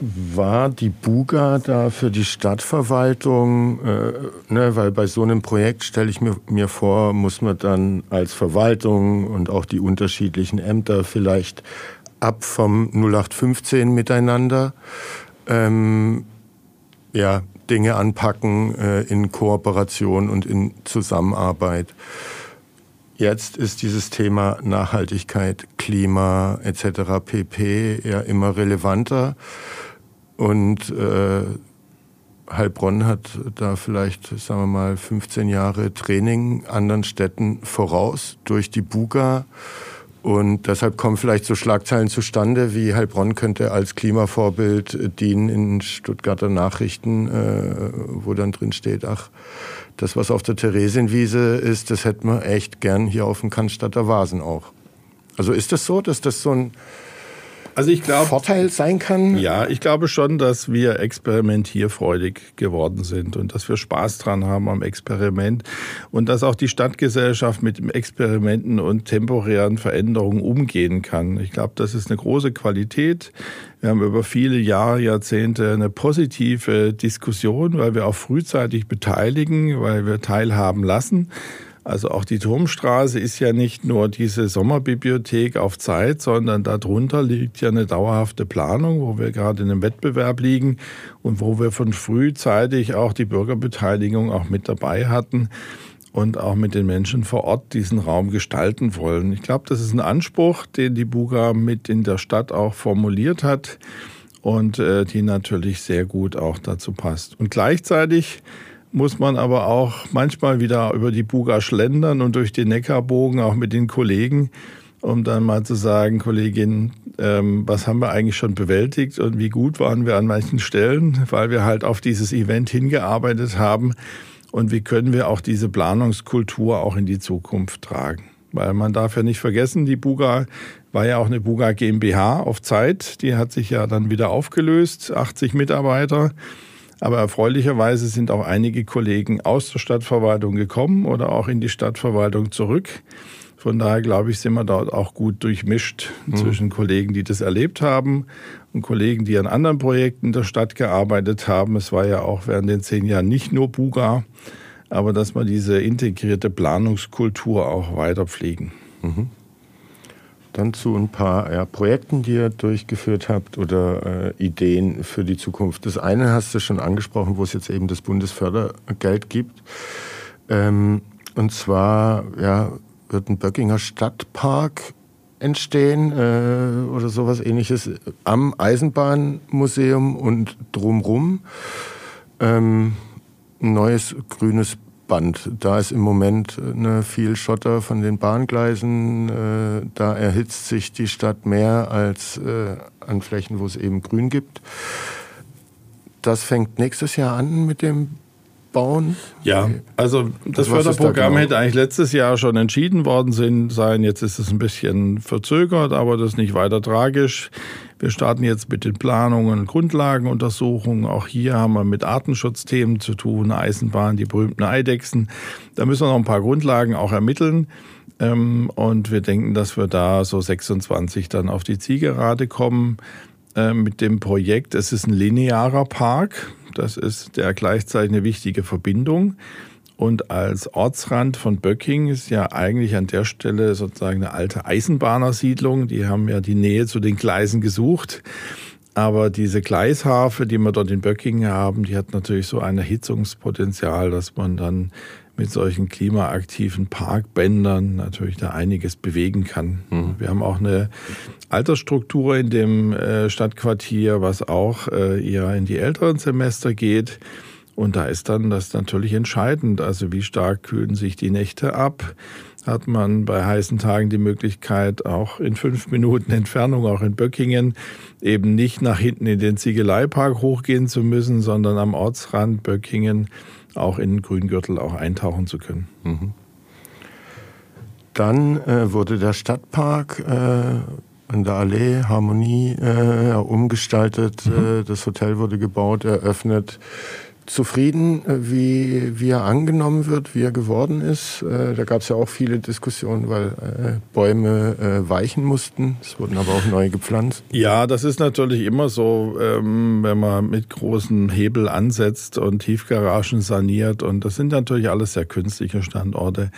[SPEAKER 1] war die Buga da für die Stadtverwaltung, äh, ne, weil bei so einem Projekt stelle ich mir, mir vor, muss man dann als Verwaltung und auch die unterschiedlichen Ämter vielleicht ab vom 0815 miteinander ähm, ja, Dinge anpacken äh, in Kooperation und in Zusammenarbeit. Jetzt ist dieses Thema Nachhaltigkeit, Klima etc. pp. ja immer relevanter. Und äh, Heilbronn hat da vielleicht, sagen wir mal, 15 Jahre Training anderen Städten voraus durch die Buga. Und deshalb kommen vielleicht so Schlagzeilen zustande, wie Heilbronn könnte als Klimavorbild dienen in Stuttgarter Nachrichten, äh, wo dann drin steht, ach, das, was auf der Theresienwiese ist, das hätten wir echt gern hier auf dem Cannstatter Vasen auch. Also ist das so, dass das so ein also ich glaub, Vorteil sein kann?
[SPEAKER 2] Ja, ich glaube schon, dass wir experimentierfreudig geworden sind und dass wir Spaß dran haben am Experiment und dass auch die Stadtgesellschaft mit Experimenten und temporären Veränderungen umgehen kann. Ich glaube, das ist eine große Qualität. Wir haben über viele Jahre, Jahrzehnte eine positive Diskussion, weil wir auch frühzeitig beteiligen, weil wir teilhaben lassen. Also auch die Turmstraße ist ja nicht nur diese Sommerbibliothek auf Zeit, sondern darunter liegt ja eine dauerhafte Planung, wo wir gerade in einem Wettbewerb liegen und wo wir von frühzeitig auch die Bürgerbeteiligung auch mit dabei hatten und auch mit den Menschen vor Ort diesen Raum gestalten wollen. Ich glaube, das ist ein Anspruch, den die Buga mit in der Stadt auch formuliert hat und äh, die natürlich sehr gut auch dazu passt. Und gleichzeitig muss man aber auch manchmal wieder über die Buga schlendern und durch den Neckarbogen auch mit den Kollegen, um dann mal zu sagen, Kollegin, ähm, was haben wir eigentlich schon bewältigt und wie gut waren wir an manchen Stellen, weil wir halt auf dieses Event hingearbeitet haben und wie können wir auch diese Planungskultur auch in die Zukunft tragen. Weil man darf ja nicht vergessen, die Buga war ja auch eine Buga GmbH auf Zeit, die hat sich ja dann wieder aufgelöst, 80 Mitarbeiter. Aber erfreulicherweise sind auch einige Kollegen aus der Stadtverwaltung gekommen oder auch in die Stadtverwaltung zurück. Von daher glaube ich, sind wir dort auch gut durchmischt mhm. zwischen Kollegen, die das erlebt haben und Kollegen, die an anderen Projekten der Stadt gearbeitet haben. Es war ja auch während den zehn Jahren nicht nur Buga, aber dass wir diese integrierte Planungskultur auch weiter pflegen. Mhm.
[SPEAKER 1] Dann zu ein paar ja, Projekten, die ihr durchgeführt habt oder äh, Ideen für die Zukunft. Das eine hast du schon angesprochen, wo es jetzt eben das Bundesfördergeld gibt. Ähm, und zwar ja, wird ein Böckinger Stadtpark entstehen äh, oder sowas ähnliches am Eisenbahnmuseum und drumrum. Ähm, ein neues grünes Band. Da ist im Moment äh, ne, viel Schotter von den Bahngleisen. Äh, da erhitzt sich die Stadt mehr als äh, an Flächen, wo es eben Grün gibt. Das fängt nächstes Jahr an mit dem Bauen?
[SPEAKER 2] Ja, also das Förderprogramm da genau? hätte eigentlich letztes Jahr schon entschieden worden sein. Jetzt ist es ein bisschen verzögert, aber das ist nicht weiter tragisch. Wir starten jetzt mit den Planungen und Grundlagenuntersuchungen. Auch hier haben wir mit Artenschutzthemen zu tun, Eisenbahn, die berühmten Eidechsen. Da müssen wir noch ein paar Grundlagen auch ermitteln. Ähm, und wir denken, dass wir da so 26 dann auf die Zielgerade kommen äh, mit dem Projekt. Es ist ein linearer Park. Das ist der gleichzeitig eine wichtige Verbindung. Und als Ortsrand von Böcking ist ja eigentlich an der Stelle sozusagen eine alte Eisenbahnersiedlung. Die haben ja die Nähe zu den Gleisen gesucht. Aber diese Gleisharfe, die wir dort in Böckingen haben, die hat natürlich so ein Erhitzungspotenzial, dass man dann mit solchen klimaaktiven Parkbändern natürlich da einiges bewegen kann. Mhm. Wir haben auch eine Altersstruktur in dem äh, Stadtquartier, was auch äh, eher in die älteren Semester geht. Und da ist dann das natürlich entscheidend. Also wie stark kühlen sich die Nächte ab? Hat man bei heißen Tagen die Möglichkeit, auch in fünf Minuten Entfernung, auch in Böckingen, eben nicht nach hinten in den Ziegeleipark hochgehen zu müssen, sondern am Ortsrand Böckingen auch in den Grüngürtel auch eintauchen zu können. Mhm.
[SPEAKER 1] Dann äh, wurde der Stadtpark äh, in der Allee Harmonie äh, umgestaltet. Mhm. Äh, das Hotel wurde gebaut, eröffnet zufrieden, äh, wie, wie er angenommen wird, wie er geworden ist. Äh, da gab es ja auch viele Diskussionen, weil äh, Bäume weichen mussten. Es wurden aber auch neue gepflanzt.
[SPEAKER 2] Ja, das ist natürlich immer so, ähm, wenn man mit großen Hebel ansetzt und Tiefgaragen saniert. Und das sind natürlich alles sehr künstliche Standorte.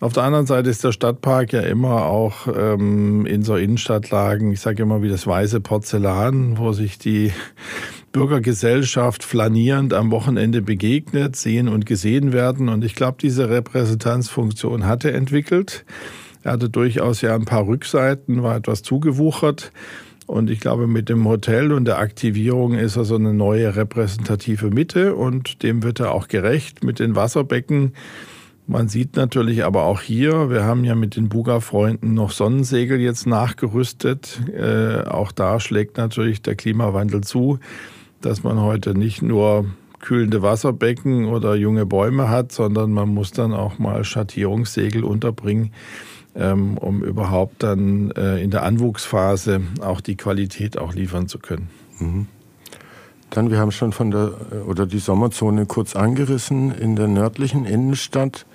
[SPEAKER 2] Auf der anderen Seite ist der Stadtpark ja immer auch ähm, in so Innenstadtlagen, ich sage immer wie das weiße Porzellan, wo sich die Bürgergesellschaft flanierend am Wochenende begegnet, sehen und gesehen werden. Und ich glaube, diese Repräsentanzfunktion hatte entwickelt. Er hatte durchaus ja ein paar Rückseiten, war etwas zugewuchert. Und ich glaube, mit dem Hotel und der Aktivierung ist er so eine neue repräsentative Mitte und dem wird er auch gerecht mit den Wasserbecken. Man sieht natürlich aber auch hier, wir haben ja mit den Buga-Freunden noch Sonnensegel jetzt nachgerüstet. Äh, auch da schlägt natürlich der Klimawandel zu dass man heute nicht nur kühlende Wasserbecken oder junge Bäume hat, sondern man muss dann auch mal Schattierungssegel unterbringen, ähm, um überhaupt dann äh, in der Anwuchsphase auch die Qualität auch liefern zu können. Mhm.
[SPEAKER 1] Dann, wir haben schon von der oder die Sommerzone kurz angerissen in der nördlichen Innenstadt.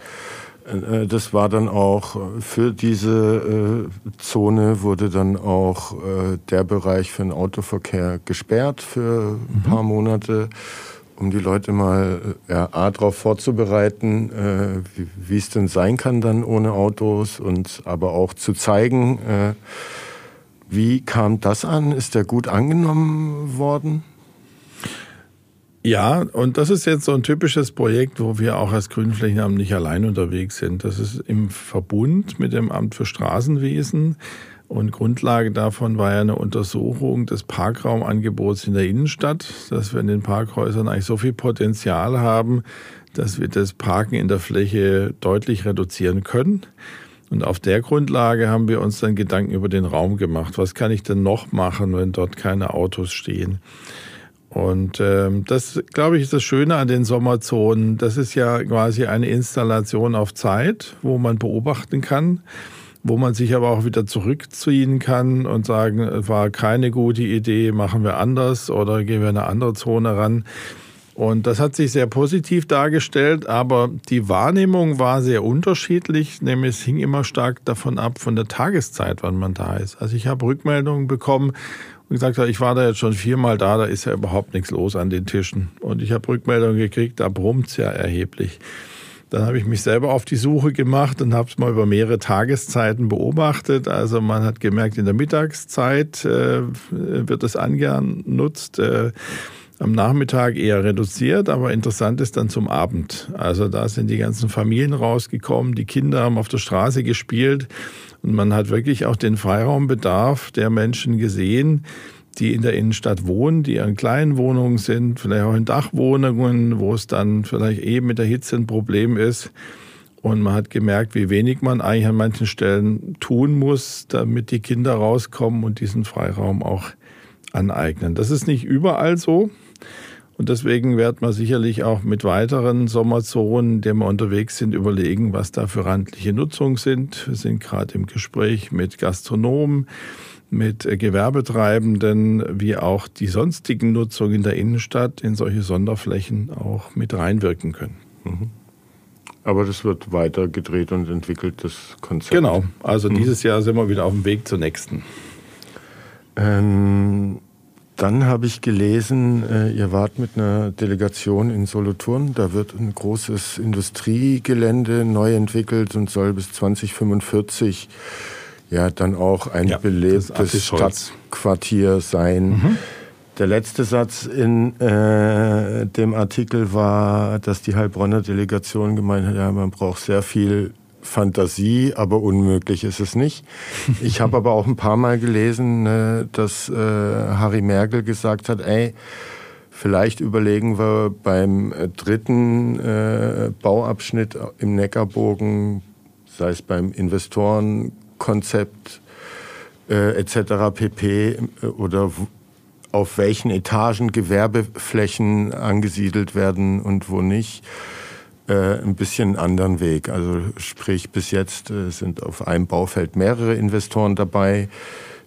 [SPEAKER 1] Äh, das war dann auch für diese äh, Zone wurde dann auch äh, der Bereich für den Autoverkehr gesperrt für ein mhm. paar Monate, um die Leute mal ja, A, darauf vorzubereiten, wie es denn sein kann dann ohne Autos und aber auch zu zeigen, wie kam das an? Ist der gut angenommen worden?
[SPEAKER 2] Ja, und das ist jetzt so ein typisches Projekt, wo wir auch als Grünflächenamt nicht allein unterwegs sind. Das ist im Verbund mit dem Amt für Straßenwesen. Und Grundlage davon war ja eine Untersuchung des Parkraumangebots in der Innenstadt, dass wir in den Parkhäusern eigentlich so viel Potenzial haben, dass wir das Parken in der Fläche deutlich reduzieren können. Und auf der Grundlage haben wir uns dann Gedanken über den Raum gemacht. Was kann ich denn noch machen, wenn dort keine Autos stehen? Und ähm, das, glaube ich, ist das Schöne an den Sommerzonen. Das ist ja quasi eine Installation auf Zeit, wo man beobachten kann, wo man sich aber auch wieder zurückziehen kann und sagen, war keine gute Idee, machen wir anders oder gehen wir in eine andere Zone ran. Und das hat sich sehr positiv dargestellt, aber die Wahrnehmung war sehr unterschiedlich, nämlich es hing immer stark davon ab, von der Tageszeit, wann man da ist. Also ich habe Rückmeldungen bekommen, und gesagt habe, ich war da jetzt schon viermal da, da ist ja überhaupt nichts los an den Tischen. Und ich habe Rückmeldungen gekriegt, da brummt es ja erheblich. Dann habe ich mich selber auf die Suche gemacht und habe es mal über mehrere Tageszeiten beobachtet. Also man hat gemerkt, in der Mittagszeit äh, wird es angenutzt. Äh, am Nachmittag eher reduziert, aber interessant ist dann zum Abend. Also da sind die ganzen Familien rausgekommen, die Kinder haben auf der Straße gespielt und man hat wirklich auch den Freiraumbedarf der Menschen gesehen, die in der Innenstadt wohnen, die in kleinen Wohnungen sind, vielleicht auch in Dachwohnungen, wo es dann vielleicht eben mit der Hitze ein Problem ist. Und man hat gemerkt, wie wenig man eigentlich an manchen Stellen tun muss, damit die Kinder rauskommen und diesen Freiraum auch aneignen. Das ist nicht überall so. Und deswegen wird man sicherlich auch mit weiteren Sommerzonen, in denen wir unterwegs sind, überlegen, was da für randliche Nutzungen sind. Wir sind gerade im Gespräch mit Gastronomen, mit Gewerbetreibenden, wie auch die sonstigen Nutzungen in der Innenstadt in solche Sonderflächen auch mit reinwirken können. Mhm.
[SPEAKER 1] Aber das wird weiter gedreht und entwickelt, das Konzept.
[SPEAKER 2] Genau, also mhm. dieses Jahr sind wir wieder auf dem Weg zur nächsten.
[SPEAKER 1] Ähm dann habe ich gelesen, äh, ihr wart mit einer Delegation in Solothurn. Da wird ein großes Industriegelände neu entwickelt und soll bis 2045 ja dann auch ein ja, belebtes Stadtquartier sein. Mhm. Der letzte Satz in äh, dem Artikel war, dass die Heilbronner Delegation gemeint hat, ja, man braucht sehr viel Fantasie, aber unmöglich ist es nicht. Ich habe aber auch ein paar Mal gelesen, äh, dass äh, Harry Merkel gesagt hat, ey, vielleicht überlegen wir beim äh, dritten äh, Bauabschnitt im Neckarbogen, sei es beim Investorenkonzept etc. pp. Oder auf welchen Etagen Gewerbeflächen angesiedelt werden und wo nicht, äh, ein bisschen einen anderen Weg. Also sprich, bis jetzt äh, sind auf einem Baufeld mehrere Investoren dabei.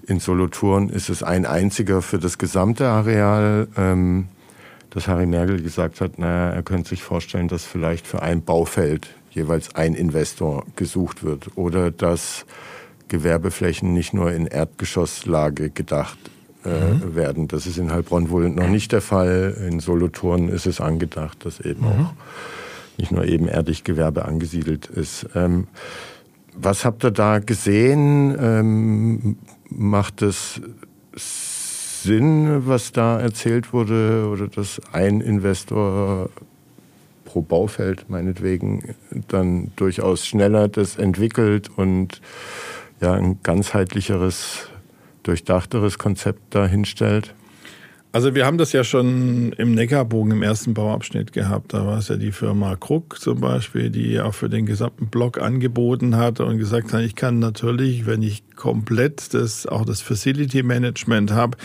[SPEAKER 1] In Solothurn ist es ein einziger für das gesamte Areal. Ähm, dass Harry Merkel gesagt hat, naja, er könnte sich vorstellen, dass vielleicht für ein Baufeld jeweils ein Investor gesucht wird oder dass Gewerbeflächen nicht nur in Erdgeschosslage gedacht äh, mhm. werden. Das ist in Heilbronn wohl noch nicht der Fall. In Solothurn ist es angedacht, dass eben mhm. auch nicht nur ebenerdig Gewerbe angesiedelt ist. Ähm, was habt ihr da gesehen? Ähm, macht es Sinn, was da erzählt wurde, oder dass ein Investor pro Baufeld meinetwegen dann durchaus schneller das entwickelt und ja ein ganzheitlicheres durchdachteres Konzept dahinstellt?
[SPEAKER 2] Also wir haben das ja schon im Neckarbogen im ersten Bauabschnitt gehabt. Da war es ja die Firma Krug zum Beispiel, die auch für den gesamten Block angeboten hat und gesagt hat, ich kann natürlich, wenn ich komplett das, auch das Facility Management habe,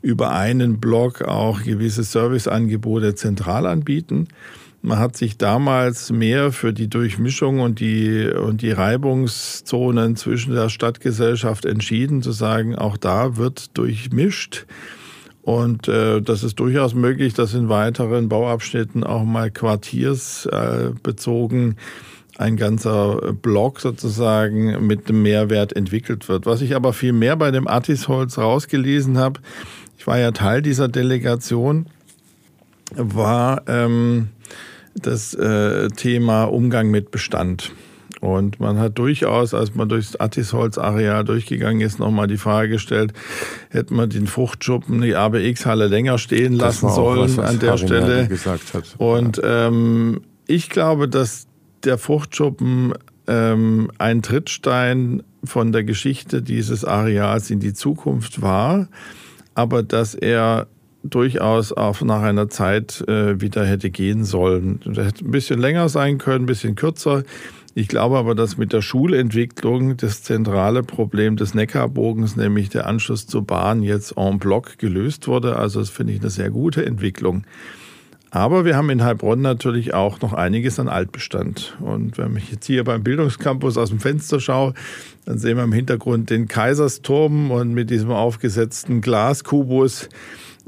[SPEAKER 2] über einen Block auch gewisse Serviceangebote zentral anbieten. Man hat sich damals mehr für die Durchmischung und die, und die Reibungszonen zwischen der Stadtgesellschaft entschieden, zu sagen, auch da wird durchmischt. Und äh, das ist durchaus möglich, dass in weiteren Bauabschnitten auch mal quartiersbezogen äh, ein ganzer Block sozusagen mit dem Mehrwert entwickelt wird. Was ich aber viel mehr bei dem Attisholz rausgelesen habe, ich war ja Teil dieser Delegation, war ähm, das äh, Thema Umgang mit Bestand. Und man hat durchaus, als man durchs Attisholz-Areal durchgegangen ist, nochmal die Frage gestellt, hätte man den Fruchtschuppen, die ABX-Halle länger stehen lassen sollen was, an der Haring Stelle.
[SPEAKER 1] Gesagt hat.
[SPEAKER 2] Und ähm, ich glaube, dass der Fruchtschuppen ähm, ein Trittstein von der Geschichte dieses Areals in die Zukunft war, aber dass er durchaus auch nach einer Zeit äh, wieder hätte gehen sollen. Das hätte ein bisschen länger sein können, ein bisschen kürzer. Ich glaube aber, dass mit der Schulentwicklung das zentrale Problem des Neckarbogens, nämlich der Anschluss zur Bahn, jetzt en bloc gelöst wurde. Also das finde ich eine sehr gute Entwicklung. Aber wir haben in Heilbronn natürlich auch noch einiges an Altbestand. Und wenn ich jetzt hier beim Bildungscampus aus dem Fenster schaue, dann sehen wir im Hintergrund den Kaisersturm und mit diesem aufgesetzten Glaskubus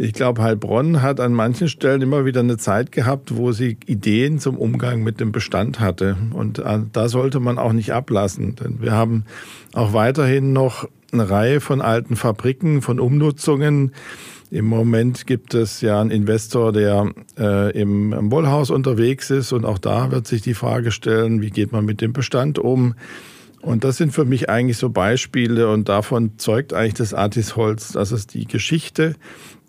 [SPEAKER 2] ich glaube, Heilbronn hat an manchen Stellen immer wieder eine Zeit gehabt, wo sie Ideen zum Umgang mit dem Bestand hatte. Und äh, da sollte man auch nicht ablassen. Denn wir haben auch weiterhin noch eine Reihe von alten Fabriken, von Umnutzungen. Im Moment gibt es ja einen Investor, der äh, im, im Wollhaus unterwegs ist. Und auch da wird sich die Frage stellen, wie geht man mit dem Bestand um? Und das sind für mich eigentlich so Beispiele und davon zeugt eigentlich das Artisholz, dass es die Geschichte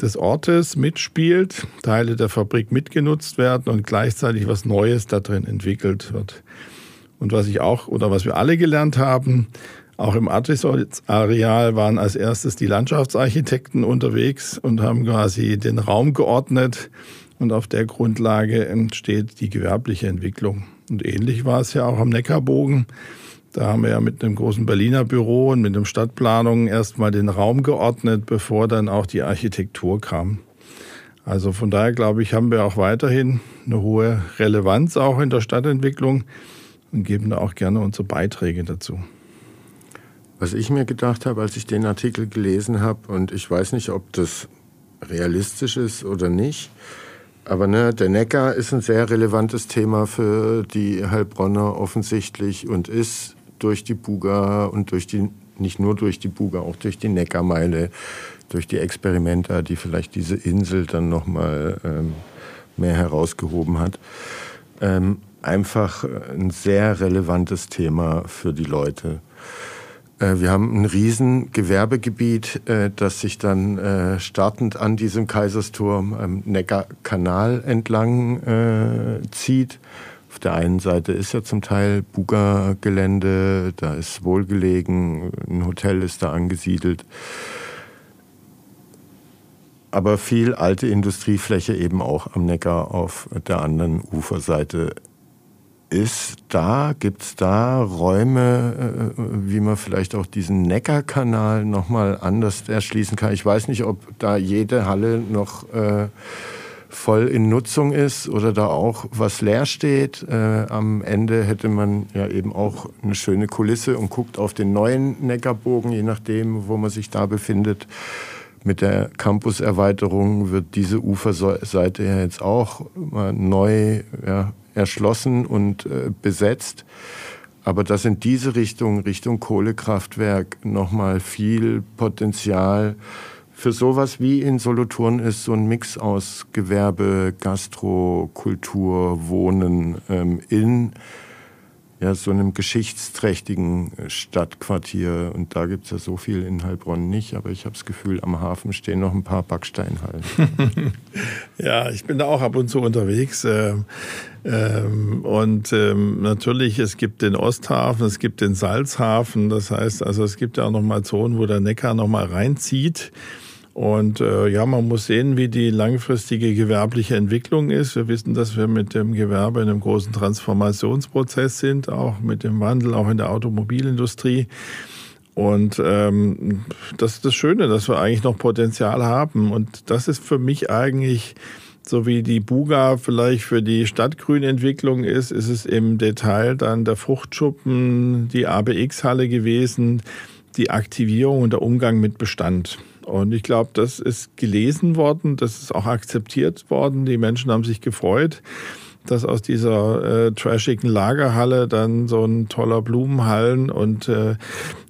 [SPEAKER 2] des Ortes mitspielt, Teile der Fabrik mitgenutzt werden und gleichzeitig was Neues da drin entwickelt wird. Und was ich auch oder was wir alle gelernt haben, auch im Artisholz-Areal waren als erstes die Landschaftsarchitekten unterwegs und haben quasi den Raum geordnet und auf der Grundlage entsteht die gewerbliche Entwicklung. Und ähnlich war es ja auch am Neckarbogen. Da haben wir ja mit einem großen Berliner Büro und mit dem Stadtplanung erstmal den Raum geordnet, bevor dann auch die Architektur kam. Also von daher glaube ich, haben wir auch weiterhin eine hohe Relevanz auch in der Stadtentwicklung und geben da auch gerne unsere Beiträge dazu.
[SPEAKER 1] Was ich mir gedacht habe, als ich den Artikel gelesen habe, und ich weiß nicht, ob das realistisch ist oder nicht, aber ne, der Neckar ist ein sehr relevantes Thema für die Heilbronner offensichtlich und ist durch die Buga und durch die, nicht nur durch die Buga, auch durch die Neckarmeile, durch die Experimenta, die vielleicht diese Insel dann nochmal ähm, mehr herausgehoben hat. Ähm, einfach ein sehr relevantes Thema für die Leute. Äh, wir haben ein riesen Gewerbegebiet, äh, das sich dann äh, startend an diesem Kaisersturm am Neckarkanal entlang zieht. Der einen Seite ist ja zum Teil Buga-Gelände, da ist wohlgelegen, ein Hotel ist da angesiedelt. Aber viel alte Industriefläche eben auch am Neckar auf der anderen Uferseite ist da, gibt es da Räume, äh, wie man vielleicht auch diesen Neckarkanal nochmal anders erschließen kann? Ich weiß nicht, ob da jede Halle noch äh, voll in Nutzung ist oder da auch was leer steht. Äh, am Ende hätte man ja eben auch eine schöne Kulisse und guckt auf den neuen Neckarbogen, je nachdem, wo man sich da befindet. Mit der Campuserweiterung wird diese Uferseite ja jetzt auch mal neu ja, erschlossen und äh, besetzt. Aber dass in diese Richtung, Richtung Kohlekraftwerk, nochmal viel Potenzial für sowas wie in Solothurn ist, so ein Mix aus Gewerbe, Gastro, Kultur, Wohnen ähm, in ja, so einem geschichtsträchtigen äh, Stadtquartier. Und da gibt es ja so viel in Heilbronn nicht, aber ich habe das Gefühl, am Hafen stehen noch ein paar Backsteinhallen.
[SPEAKER 2] ja, ich bin da auch ab und zu unterwegs. Äh, ähm, und ähm, natürlich, es gibt den Osthafen, es gibt den Salzhafen. Das heißt, also es gibt ja auch noch mal Zonen, wo der Neckar noch mal reinzieht. Und äh, ja, man muss sehen, wie die langfristige gewerbliche Entwicklung ist. Wir wissen, dass wir mit dem Gewerbe in einem großen Transformationsprozess sind, auch mit dem Wandel, auch in der Automobilindustrie. Und ähm, das ist das Schöne, dass wir eigentlich noch Potenzial haben. Und das ist für mich eigentlich, so wie die Buga vielleicht für die Stadtgrünentwicklung ist, ist es im Detail dann der Fruchtschuppen, die ABX-Halle gewesen, die Aktivierung und der Umgang mit Bestand. Und ich glaube, das ist gelesen worden, das ist auch akzeptiert worden. Die Menschen haben sich gefreut, dass aus dieser äh, trashigen Lagerhalle dann so ein toller Blumenhallen und äh,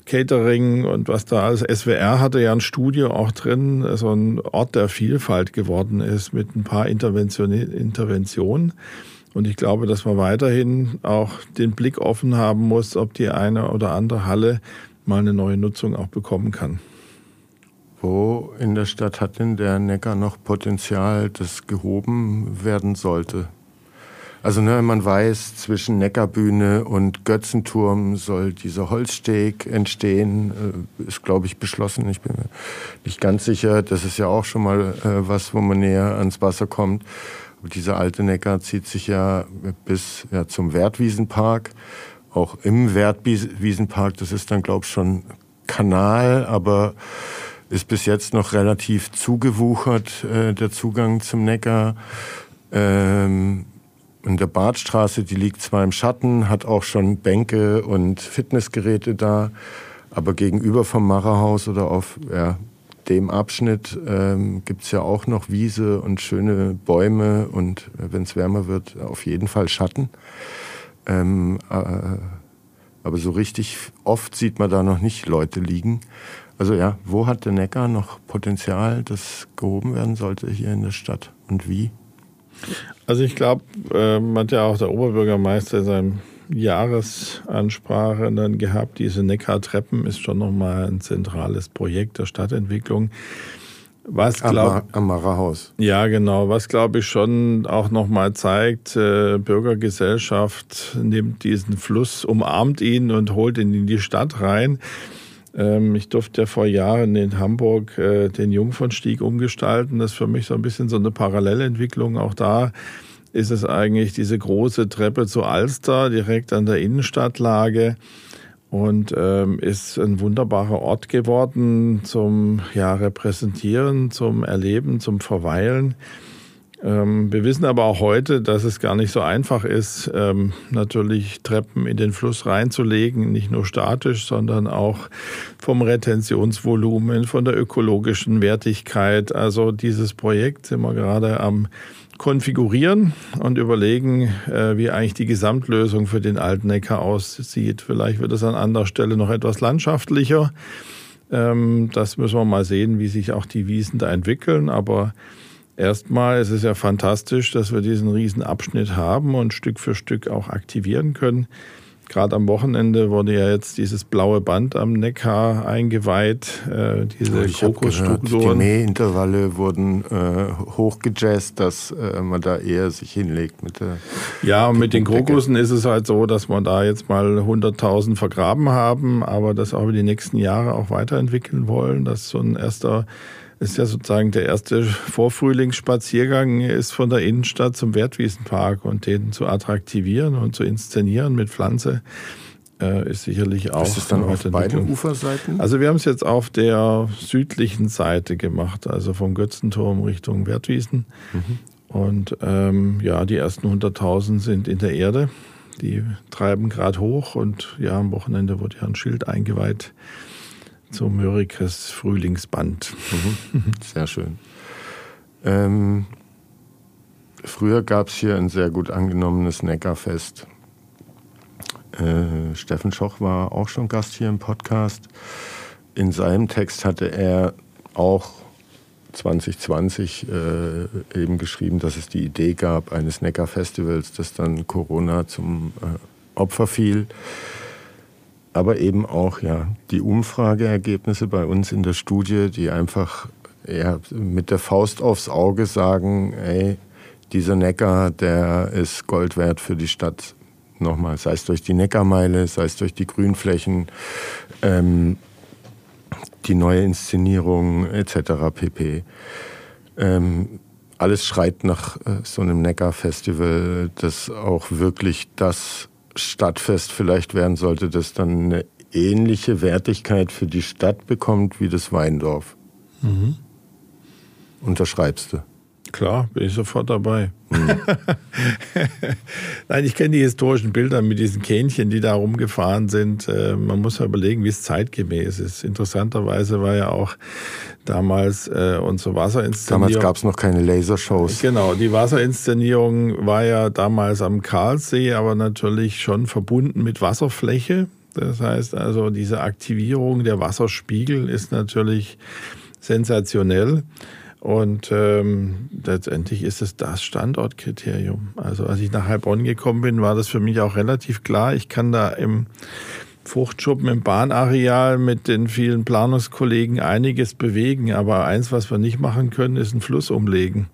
[SPEAKER 2] Catering und was da alles. SWR hatte ja ein Studio auch drin, so ein Ort der Vielfalt geworden ist mit ein paar Intervention Interventionen. Und ich glaube, dass man weiterhin auch den Blick offen haben muss, ob die eine oder andere Halle mal eine neue Nutzung auch bekommen kann.
[SPEAKER 1] Wo in der Stadt hat denn der Neckar noch Potenzial, das gehoben werden sollte? Also ne, man weiß, zwischen Neckarbühne und Götzenturm soll dieser Holzsteg entstehen. Äh, ist, glaube ich, beschlossen. Ich bin mir nicht ganz sicher. Das ist ja auch schon mal äh, was, wo man näher ans Wasser kommt. Aber dieser alte Neckar zieht sich ja bis ja, zum Wertwiesenpark. Auch im Wertwiesenpark, das ist dann, glaube ich, schon Kanal, aber ist bis jetzt noch relativ zugewuchert, äh, der Zugang zum Neckar. Ähm, in der Badstraße, die liegt zwar im Schatten, hat auch schon Bänke und Fitnessgeräte da, aber gegenüber vom Macherhaus oder auf ja, dem Abschnitt ähm, gibt es ja auch noch Wiese und schöne Bäume und äh, wenn es wärmer wird, auf jeden Fall Schatten. Ähm, äh, aber so richtig oft sieht man da noch nicht Leute liegen. Also ja, wo hat der Neckar noch Potenzial, das gehoben werden sollte hier in der Stadt und wie?
[SPEAKER 2] Also ich glaube, äh, hat ja auch der Oberbürgermeister in seinem Jahresansprache dann gehabt, diese Neckar-Treppen ist schon nochmal ein zentrales Projekt der Stadtentwicklung.
[SPEAKER 1] Was glaub, am Marahaus.
[SPEAKER 2] Ja, genau. Was glaube ich schon auch nochmal zeigt, äh, Bürgergesellschaft nimmt diesen Fluss, umarmt ihn und holt ihn in die Stadt rein. Ähm, ich durfte ja vor Jahren in Hamburg äh, den Jungfernstieg umgestalten. Das ist für mich so ein bisschen so eine Parallelentwicklung. Auch da ist es eigentlich diese große Treppe zu Alster, direkt an der Innenstadtlage. Und ähm, ist ein wunderbarer Ort geworden zum ja, Repräsentieren, zum Erleben, zum Verweilen. Ähm, wir wissen aber auch heute, dass es gar nicht so einfach ist, ähm, natürlich Treppen in den Fluss reinzulegen, nicht nur statisch, sondern auch vom Retentionsvolumen, von der ökologischen Wertigkeit. Also dieses Projekt sind wir gerade am konfigurieren und überlegen, äh, wie eigentlich die Gesamtlösung für den alten Neckar aussieht. Vielleicht wird es an anderer Stelle noch etwas landschaftlicher. Ähm, das müssen wir mal sehen, wie sich auch die Wiesen da entwickeln. Aber Erstmal ist es ja fantastisch, dass wir diesen riesen Abschnitt haben und Stück für Stück auch aktivieren können. Gerade am Wochenende wurde ja jetzt dieses blaue Band am Neckar eingeweiht, äh, diese Kokosstrukturen.
[SPEAKER 1] Die Mähintervalle wurden äh, hochgejazzt, dass äh, man da eher sich hinlegt mit der.
[SPEAKER 2] Ja, und mit den Krokussen ist es halt so, dass wir da jetzt mal 100.000 vergraben haben, aber das auch über die nächsten Jahre auch weiterentwickeln wollen. Das ist so ein erster ist ja sozusagen der erste Vorfrühlingsspaziergang ist von der Innenstadt zum Wertwiesenpark und den zu attraktivieren und zu inszenieren mit Pflanze äh, ist sicherlich auch. Ist
[SPEAKER 1] es dann auf beiden Uferseiten?
[SPEAKER 2] Also wir haben es jetzt auf der südlichen Seite gemacht, also vom Götzenturm Richtung Wertwiesen. Mhm. Und ähm, ja, die ersten 100.000 sind in der Erde. Die treiben gerade hoch und ja, am Wochenende wurde ja ein Schild eingeweiht so Mörikes Frühlingsband.
[SPEAKER 1] Mhm. Sehr schön. Ähm, früher gab es hier ein sehr gut angenommenes Neckarfest. Äh, Steffen Schoch war auch schon Gast hier im Podcast. In seinem Text hatte er auch 2020 äh, eben geschrieben, dass es die Idee gab eines Neckarfestivals, das dann Corona zum äh, Opfer fiel aber eben auch ja die Umfrageergebnisse bei uns in der Studie, die einfach ja, mit der Faust aufs Auge sagen, ey, dieser Neckar, der ist Gold wert für die Stadt. Nochmal, sei es durch die Neckarmeile, sei es durch die Grünflächen, ähm, die neue Inszenierung etc. pp. Ähm, alles schreit nach äh, so einem Neckar-Festival, das auch wirklich das Stadtfest vielleicht werden sollte, das dann eine ähnliche Wertigkeit für die Stadt bekommt wie das Weindorf. Mhm. Unterschreibst du?
[SPEAKER 2] Klar, bin ich sofort dabei. Mhm. Nein, ich kenne die historischen Bilder mit diesen Kähnchen, die da rumgefahren sind. Äh, man muss ja überlegen, wie es zeitgemäß ist. Interessanterweise war ja auch damals äh, unsere Wasserinszenierung.
[SPEAKER 1] Damals gab es noch keine Lasershows.
[SPEAKER 2] Genau, die Wasserinszenierung war ja damals am Karlsee, aber natürlich schon verbunden mit Wasserfläche. Das heißt also, diese Aktivierung der Wasserspiegel ist natürlich sensationell. Und ähm, letztendlich ist es das Standortkriterium. Also als ich nach Heilbronn gekommen bin, war das für mich auch relativ klar. Ich kann da im Fruchtschuppen im Bahnareal mit den vielen Planungskollegen einiges bewegen. Aber eins, was wir nicht machen können, ist einen Fluss umlegen.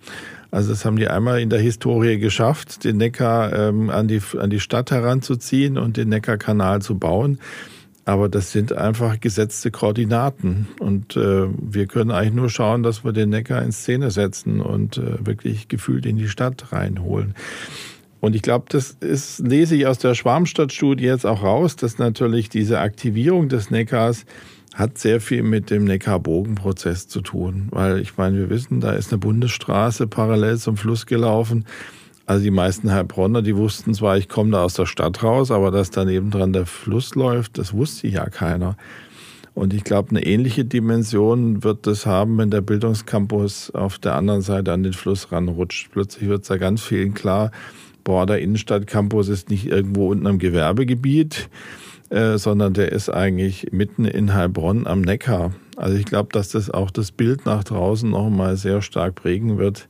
[SPEAKER 2] Also das haben die einmal in der Historie geschafft, den Neckar ähm, an, die, an die Stadt heranzuziehen und den Neckarkanal zu bauen. Aber das sind einfach gesetzte Koordinaten. Und äh, wir können eigentlich nur schauen, dass wir den Neckar in Szene setzen und äh, wirklich gefühlt in die Stadt reinholen. Und ich glaube, das ist, lese ich aus der Schwarmstadtstudie jetzt auch raus, dass natürlich diese Aktivierung des Neckars hat sehr viel mit dem Neckarbogenprozess zu tun. Weil ich meine, wir wissen, da ist eine Bundesstraße parallel zum Fluss gelaufen. Also die meisten Heilbronner, die wussten zwar, ich komme da aus der Stadt raus, aber dass daneben dran der Fluss läuft, das wusste ja keiner. Und ich glaube, eine ähnliche Dimension wird das haben, wenn der Bildungscampus auf der anderen Seite an den Fluss ranrutscht. Plötzlich wird es da ganz vielen klar, boah, der Innenstadtcampus ist nicht irgendwo unten am Gewerbegebiet, äh, sondern der ist eigentlich mitten in Heilbronn am Neckar. Also ich glaube, dass das auch das Bild nach draußen nochmal sehr stark prägen wird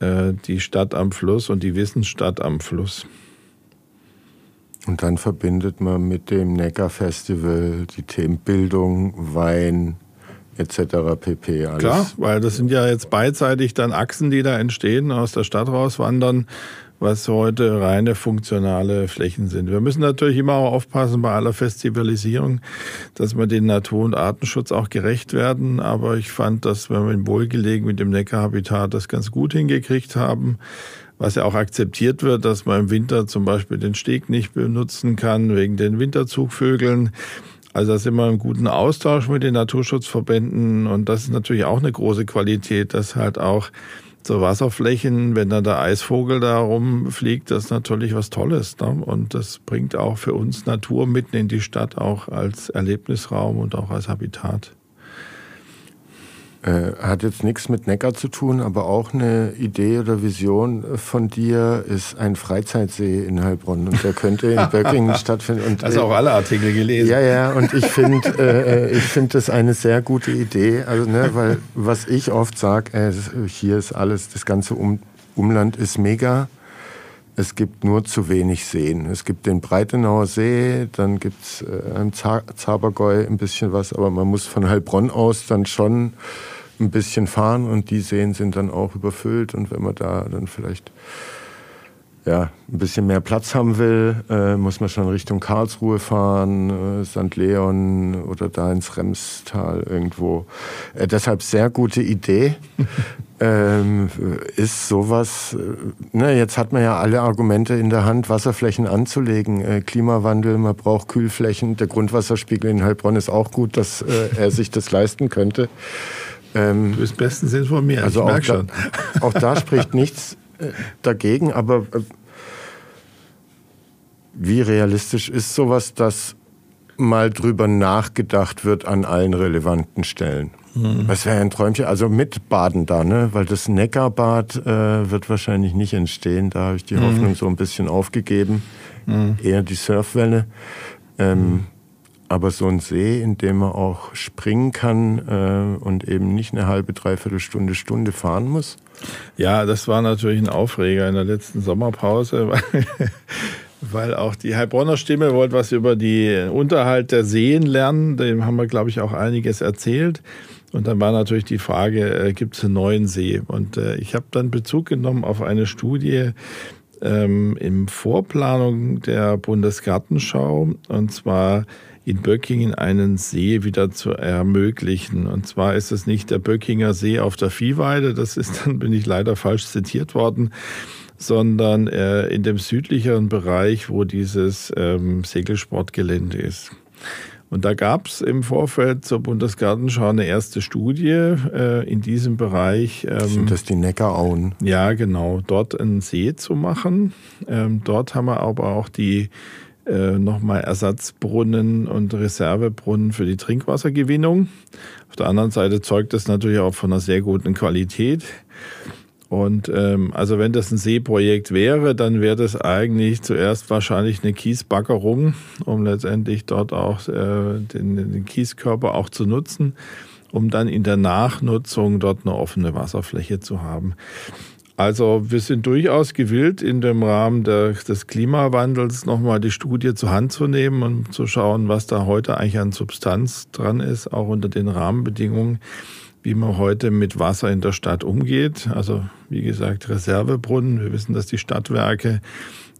[SPEAKER 2] äh, die Stadt am Fluss und die Wissensstadt am Fluss.
[SPEAKER 1] Und dann verbindet man mit dem Neckar-Festival die Themen Bildung, Wein etc. pp.
[SPEAKER 2] Alles. Klar, weil das sind ja jetzt beidseitig dann Achsen, die da entstehen, aus der Stadt rauswandern was heute reine funktionale Flächen sind. Wir müssen natürlich immer auch aufpassen bei aller Festivalisierung, dass wir den Natur- und Artenschutz auch gerecht werden. Aber ich fand, dass wir in Wohlgelegen mit dem Neckarhabitat das ganz gut hingekriegt haben. Was ja auch akzeptiert wird, dass man im Winter zum Beispiel den Steg nicht benutzen kann wegen den Winterzugvögeln. Also da sind wir im guten Austausch mit den Naturschutzverbänden und das ist natürlich auch eine große Qualität, dass halt auch so Wasserflächen, wenn dann der Eisvogel da rumfliegt, das ist natürlich was Tolles. Ne? Und das bringt auch für uns Natur mitten in die Stadt auch als Erlebnisraum und auch als Habitat.
[SPEAKER 1] Äh, hat jetzt nichts mit Neckar zu tun, aber auch eine Idee oder Vision von dir ist ein Freizeitsee in Heilbronn und der könnte in Böckingen stattfinden. Und,
[SPEAKER 2] Hast du auch alle Artikel gelesen?
[SPEAKER 1] Ja, ja, und ich finde äh, ich finde das eine sehr gute Idee, also ne, weil was ich oft sage, äh, hier ist alles, das ganze um Umland ist mega. Es gibt nur zu wenig Seen. Es gibt den Breitenauer See, dann gibt es äh, im Zabergäu ein bisschen was, aber man muss von Heilbronn aus dann schon ein bisschen fahren und die Seen sind dann auch überfüllt und wenn man da dann vielleicht ja, ein bisschen mehr Platz haben will, äh, muss man schon Richtung Karlsruhe fahren, äh, St. Leon oder da ins Remstal irgendwo. Äh, deshalb sehr gute Idee. ähm, ist sowas, äh, ne, jetzt hat man ja alle Argumente in der Hand, Wasserflächen anzulegen. Äh, Klimawandel, man braucht Kühlflächen. Der Grundwasserspiegel in Heilbronn ist auch gut, dass äh, er sich das leisten könnte.
[SPEAKER 2] Ähm, du bist bestens informiert,
[SPEAKER 1] also ich merke schon. Da, auch da spricht nichts dagegen, aber wie realistisch ist sowas, dass mal drüber nachgedacht wird an allen relevanten Stellen? Mhm. Das wäre ein Träumchen. Also mit Baden da, ne? Weil das Neckarbad äh, wird wahrscheinlich nicht entstehen. Da habe ich die mhm. Hoffnung so ein bisschen aufgegeben. Mhm. Eher die Surfwelle. Ähm, mhm. aber so ein See, in dem man auch springen kann äh, und eben nicht eine halbe, dreiviertel Stunde, Stunde fahren muss.
[SPEAKER 2] Ja, das war natürlich ein Aufreger in der letzten Sommerpause, weil, auch die Heilbronner Stimme wollte was über den Unterhalt der Seen lernen. Dem haben wir, glaube ich, auch einiges erzählt. Und dann war natürlich die Frage, äh, gibt es einen neuen See? Und äh, ich habe dann Bezug genommen auf eine Studie ähm, im Vorplanung der Bundesgartenschau, und zwar in Böckingen einen See wieder zu ermöglichen. Und zwar ist es nicht der Böckinger See auf der Viehweide, das ist dann, bin ich leider falsch zitiert worden, sondern äh, in dem südlicheren Bereich, wo dieses ähm, Segelsportgelände ist. Und da gab es im Vorfeld zur Bundesgartenschau eine erste Studie äh, in diesem Bereich.
[SPEAKER 1] Ähm, Sind das die Neckarauen?
[SPEAKER 2] Ja, genau. Dort einen See zu machen. Ähm, dort haben wir aber auch die äh, nochmal Ersatzbrunnen und Reservebrunnen für die Trinkwassergewinnung. Auf der anderen Seite zeugt das natürlich auch von einer sehr guten Qualität. Und ähm, also wenn das ein Seeprojekt wäre, dann wäre das eigentlich zuerst wahrscheinlich eine Kiesbackerung, um letztendlich dort auch äh, den, den Kieskörper auch zu nutzen, um dann in der Nachnutzung dort eine offene Wasserfläche zu haben. Also wir sind durchaus gewillt, in dem Rahmen der, des Klimawandels nochmal die Studie zur Hand zu nehmen und zu schauen, was da heute eigentlich an Substanz dran ist, auch unter den Rahmenbedingungen wie man heute mit Wasser in der Stadt umgeht. Also wie gesagt, Reservebrunnen. Wir wissen, dass die Stadtwerke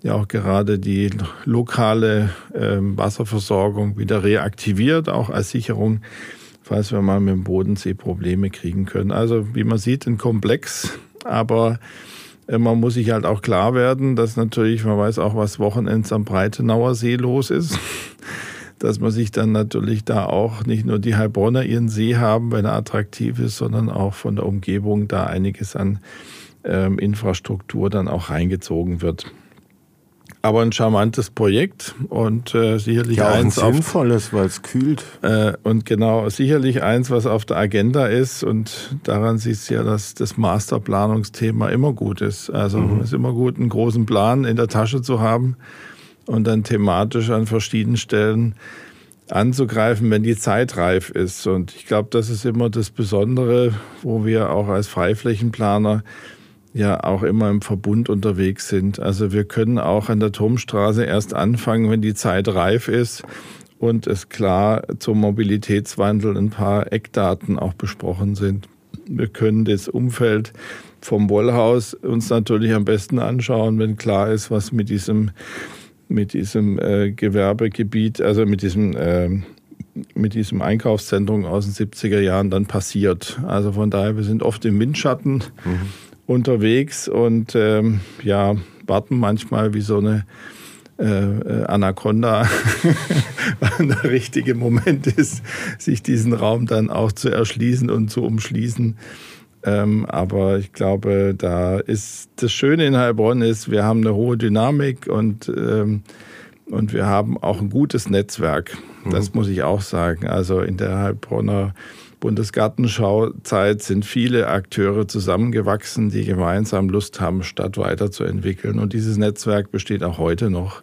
[SPEAKER 2] ja auch gerade die lokale äh, Wasserversorgung wieder reaktiviert, auch als Sicherung, falls wir mal mit dem Bodensee Probleme kriegen können. Also wie man sieht, ein Komplex, aber äh, man muss sich halt auch klar werden, dass natürlich, man weiß auch, was Wochenends am Breitenauer See los ist dass man sich dann natürlich da auch nicht nur die Heilbronner ihren See haben, wenn er attraktiv ist, sondern auch von der Umgebung da einiges an ähm, Infrastruktur dann auch reingezogen wird. Aber ein charmantes Projekt und äh, sicherlich
[SPEAKER 1] ja,
[SPEAKER 2] eins
[SPEAKER 1] ein sinnvolles, weil es kühlt.
[SPEAKER 2] Äh, und genau, sicherlich eins, was auf der Agenda ist und daran sieht es ja, dass das Masterplanungsthema immer gut ist. Also mhm. es ist immer gut, einen großen Plan in der Tasche zu haben und dann thematisch an verschiedenen Stellen anzugreifen, wenn die Zeit reif ist. Und ich glaube, das ist immer das Besondere, wo wir auch als Freiflächenplaner ja auch immer im Verbund unterwegs sind. Also wir können auch an der Turmstraße erst anfangen, wenn die Zeit reif ist und es klar zum Mobilitätswandel ein paar Eckdaten auch besprochen sind. Wir können das Umfeld vom Wollhaus uns natürlich am besten anschauen, wenn klar ist, was mit diesem mit diesem äh, Gewerbegebiet, also mit diesem, äh, mit diesem Einkaufszentrum aus den 70er Jahren dann passiert. Also von daher, wir sind oft im Windschatten mhm. unterwegs und ähm, ja, warten manchmal wie so eine äh, äh Anaconda, wann der richtige Moment ist, sich diesen Raum dann auch zu erschließen und zu umschließen. Ähm, aber ich glaube, da ist das Schöne in Heilbronn ist, wir haben eine hohe Dynamik und, ähm, und wir haben auch ein gutes Netzwerk. Das mhm. muss ich auch sagen. Also in der Heilbronner Bundesgartenschauzeit sind viele Akteure zusammengewachsen, die gemeinsam Lust haben, Stadt weiterzuentwickeln. Und dieses Netzwerk besteht auch heute noch.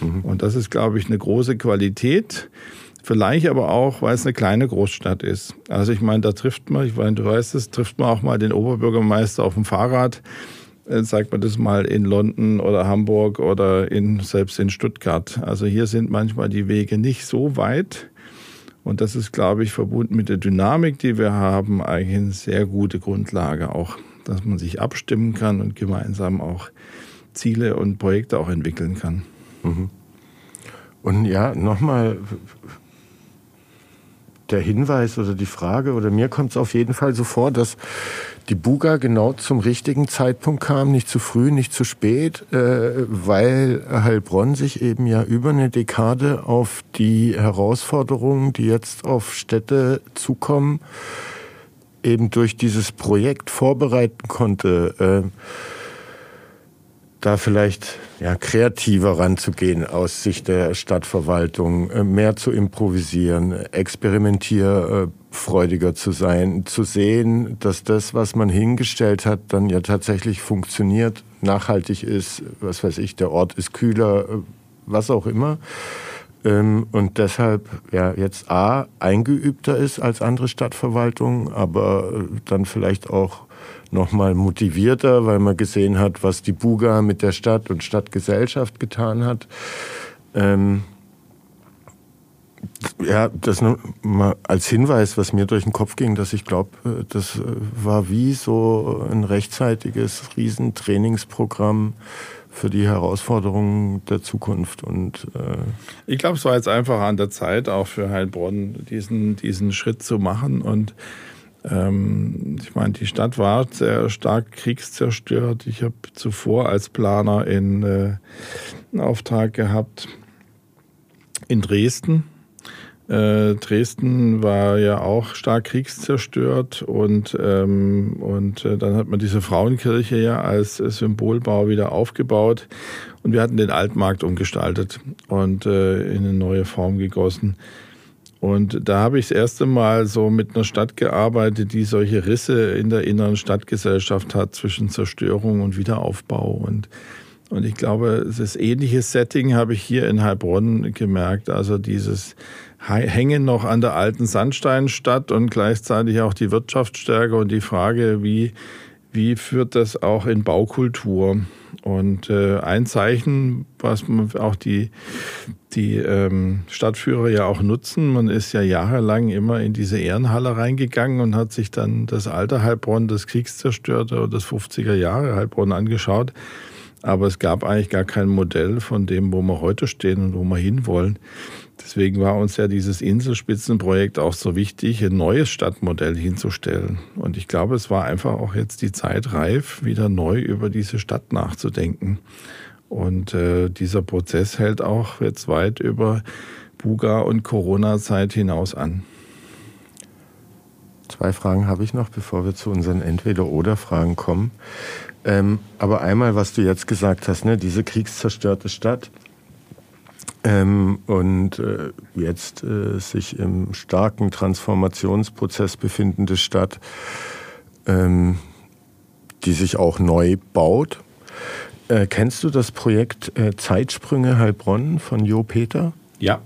[SPEAKER 2] Mhm. Und das ist, glaube ich, eine große Qualität. Vielleicht aber auch, weil es eine kleine Großstadt ist. Also ich meine, da trifft man, ich meine, du weißt es, trifft man auch mal den Oberbürgermeister auf dem Fahrrad. äh, sagt man das mal, in London oder Hamburg oder in, selbst in Stuttgart. Also hier sind manchmal die Wege nicht so weit. Und das ist, glaube ich, verbunden mit der Dynamik, die wir haben, eigentlich eine sehr gute Grundlage auch, dass man sich abstimmen kann und gemeinsam auch Ziele und Projekte auch entwickeln kann. Mhm.
[SPEAKER 1] Und ja, nochmal der Hinweis oder die Frage, oder mir kommt es auf jeden Fall so vor, dass die Buga genau zum richtigen Zeitpunkt kam, nicht zu früh, nicht zu spät, äh, weil Heilbronn sich eben ja über eine Dekade auf die Herausforderungen, die jetzt auf Städte zukommen, eben durch dieses Projekt vorbereiten konnte. Äh, da vielleicht ja, kreativer ranzugehen aus Sicht der Stadtverwaltung, äh, mehr zu improvisieren, experimentierfreudiger zu sein, zu sehen, dass das, was man hingestellt hat, dann ja tatsächlich funktioniert, nachhaltig ist, was weiß ich, der Ort ist kühler, äh, was auch immer. Ähm, und deshalb ja jetzt A eingeübter ist als andere Stadtverwaltungen, aber äh, dann vielleicht auch nochmal motivierter, weil man gesehen hat, was die Buga mit der Stadt und Stadtgesellschaft getan hat. Ähm, ja, das nur mal als Hinweis, was mir durch den Kopf ging, dass ich glaube, äh, das äh, war wie so ein rechtzeitiges Riesentrainingsprogramm für die Herausforderungen der Zukunft. Und,
[SPEAKER 2] äh ich glaube, es war jetzt einfach an der Zeit, auch für Heilbronn diesen, diesen Schritt zu machen und ich meine, die Stadt war sehr stark kriegszerstört. Ich habe zuvor als Planer in, äh, einen Auftrag gehabt in Dresden. Äh, Dresden war ja auch stark kriegszerstört und, ähm, und äh, dann hat man diese Frauenkirche ja als Symbolbau wieder aufgebaut und wir hatten den Altmarkt umgestaltet und äh, in eine neue Form gegossen. Und da habe ich das erste Mal so mit einer Stadt gearbeitet, die solche Risse in der inneren Stadtgesellschaft hat zwischen Zerstörung und Wiederaufbau. Und, und ich glaube, das ähnliche Setting habe ich hier in Heilbronn gemerkt. Also dieses Hängen noch an der alten Sandsteinstadt und gleichzeitig auch die Wirtschaftsstärke und die Frage, wie, wie führt das auch in Baukultur? Und äh, ein Zeichen, was auch die, die ähm, Stadtführer ja auch nutzen, man ist ja jahrelang immer in diese Ehrenhalle reingegangen und hat sich dann das alte Heilbronn, das Kriegszerstörte oder das 50er Jahre Heilbronn angeschaut. Aber es gab eigentlich gar kein Modell von dem, wo wir heute stehen und wo wir hinwollen. Deswegen war uns ja dieses Inselspitzenprojekt auch so wichtig, ein neues Stadtmodell hinzustellen. Und ich glaube, es war einfach auch jetzt die Zeit reif, wieder neu über diese Stadt nachzudenken. Und äh, dieser Prozess hält auch jetzt weit über Buga und Corona-Zeit hinaus an.
[SPEAKER 1] Zwei Fragen habe ich noch, bevor wir zu unseren Entweder-Oder-Fragen kommen. Ähm, aber einmal, was du jetzt gesagt hast, ne, diese kriegszerstörte Stadt ähm, und äh, jetzt äh, sich im starken Transformationsprozess befindende Stadt, ähm, die sich auch neu baut. Äh, kennst du das Projekt äh, Zeitsprünge Heilbronn von Jo Peter?
[SPEAKER 2] Ja.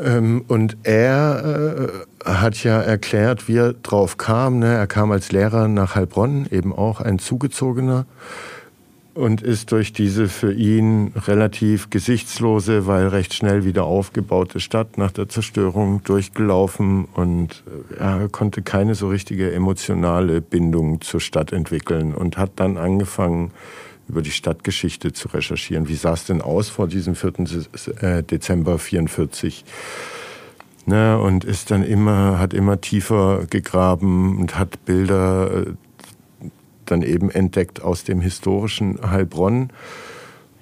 [SPEAKER 1] Ähm, und er äh, hat ja erklärt, wie er drauf kam. Ne? Er kam als Lehrer nach Heilbronn, eben auch ein Zugezogener und ist durch diese für ihn relativ gesichtslose, weil recht schnell wieder aufgebaute Stadt nach der Zerstörung durchgelaufen und äh, er konnte keine so richtige emotionale Bindung zur Stadt entwickeln und hat dann angefangen, über die Stadtgeschichte zu recherchieren. Wie sah es denn aus vor diesem 4. Äh, Dezember 44? Ne, und ist dann immer, hat immer tiefer gegraben und hat Bilder äh, dann eben entdeckt aus dem historischen Heilbronn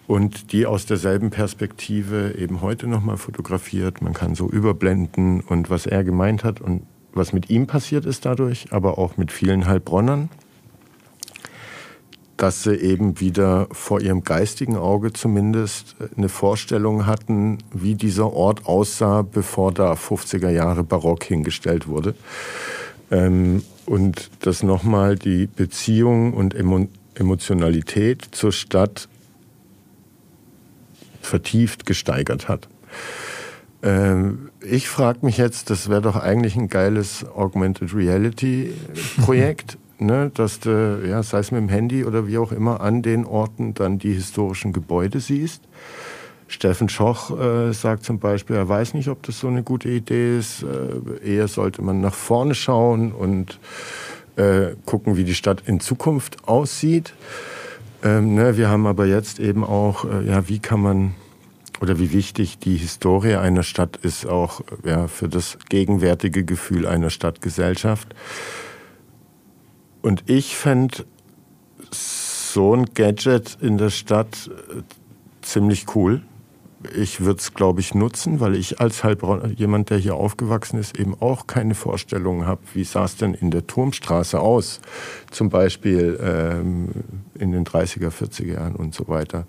[SPEAKER 1] und die aus derselben Perspektive eben heute nochmal fotografiert. Man kann so überblenden und was er gemeint hat und was mit ihm passiert ist dadurch, aber auch mit vielen Heilbronnern, dass sie eben wieder vor ihrem geistigen Auge zumindest eine Vorstellung hatten, wie dieser Ort aussah, bevor da 50er Jahre Barock hingestellt wurde. Ähm, und das nochmal die Beziehung und Emo Emotionalität zur Stadt vertieft gesteigert hat. Ähm, ich frage mich jetzt, das wäre doch eigentlich ein geiles Augmented Reality Projekt. ne, dass du, ja, sei es mit dem Handy oder wie auch immer, an den Orten dann die historischen Gebäude siehst. Steffen Schoch äh, sagt zum Beispiel, er weiß nicht, ob das so eine gute Idee ist. Äh, eher sollte man nach vorne schauen und äh, gucken, wie die Stadt in Zukunft aussieht. Ähm, ne, wir haben aber jetzt eben auch, äh, ja, wie kann man oder wie wichtig die Historie einer Stadt ist, auch ja, für das gegenwärtige Gefühl einer Stadtgesellschaft. Und ich fände so ein Gadget in der Stadt äh, ziemlich cool. Ich würde es, glaube ich, nutzen, weil ich als Heilbronner, jemand, der hier aufgewachsen ist, eben auch keine Vorstellung habe, wie sah es denn in der Turmstraße aus, zum Beispiel ähm, in den 30er, 40er Jahren und so weiter.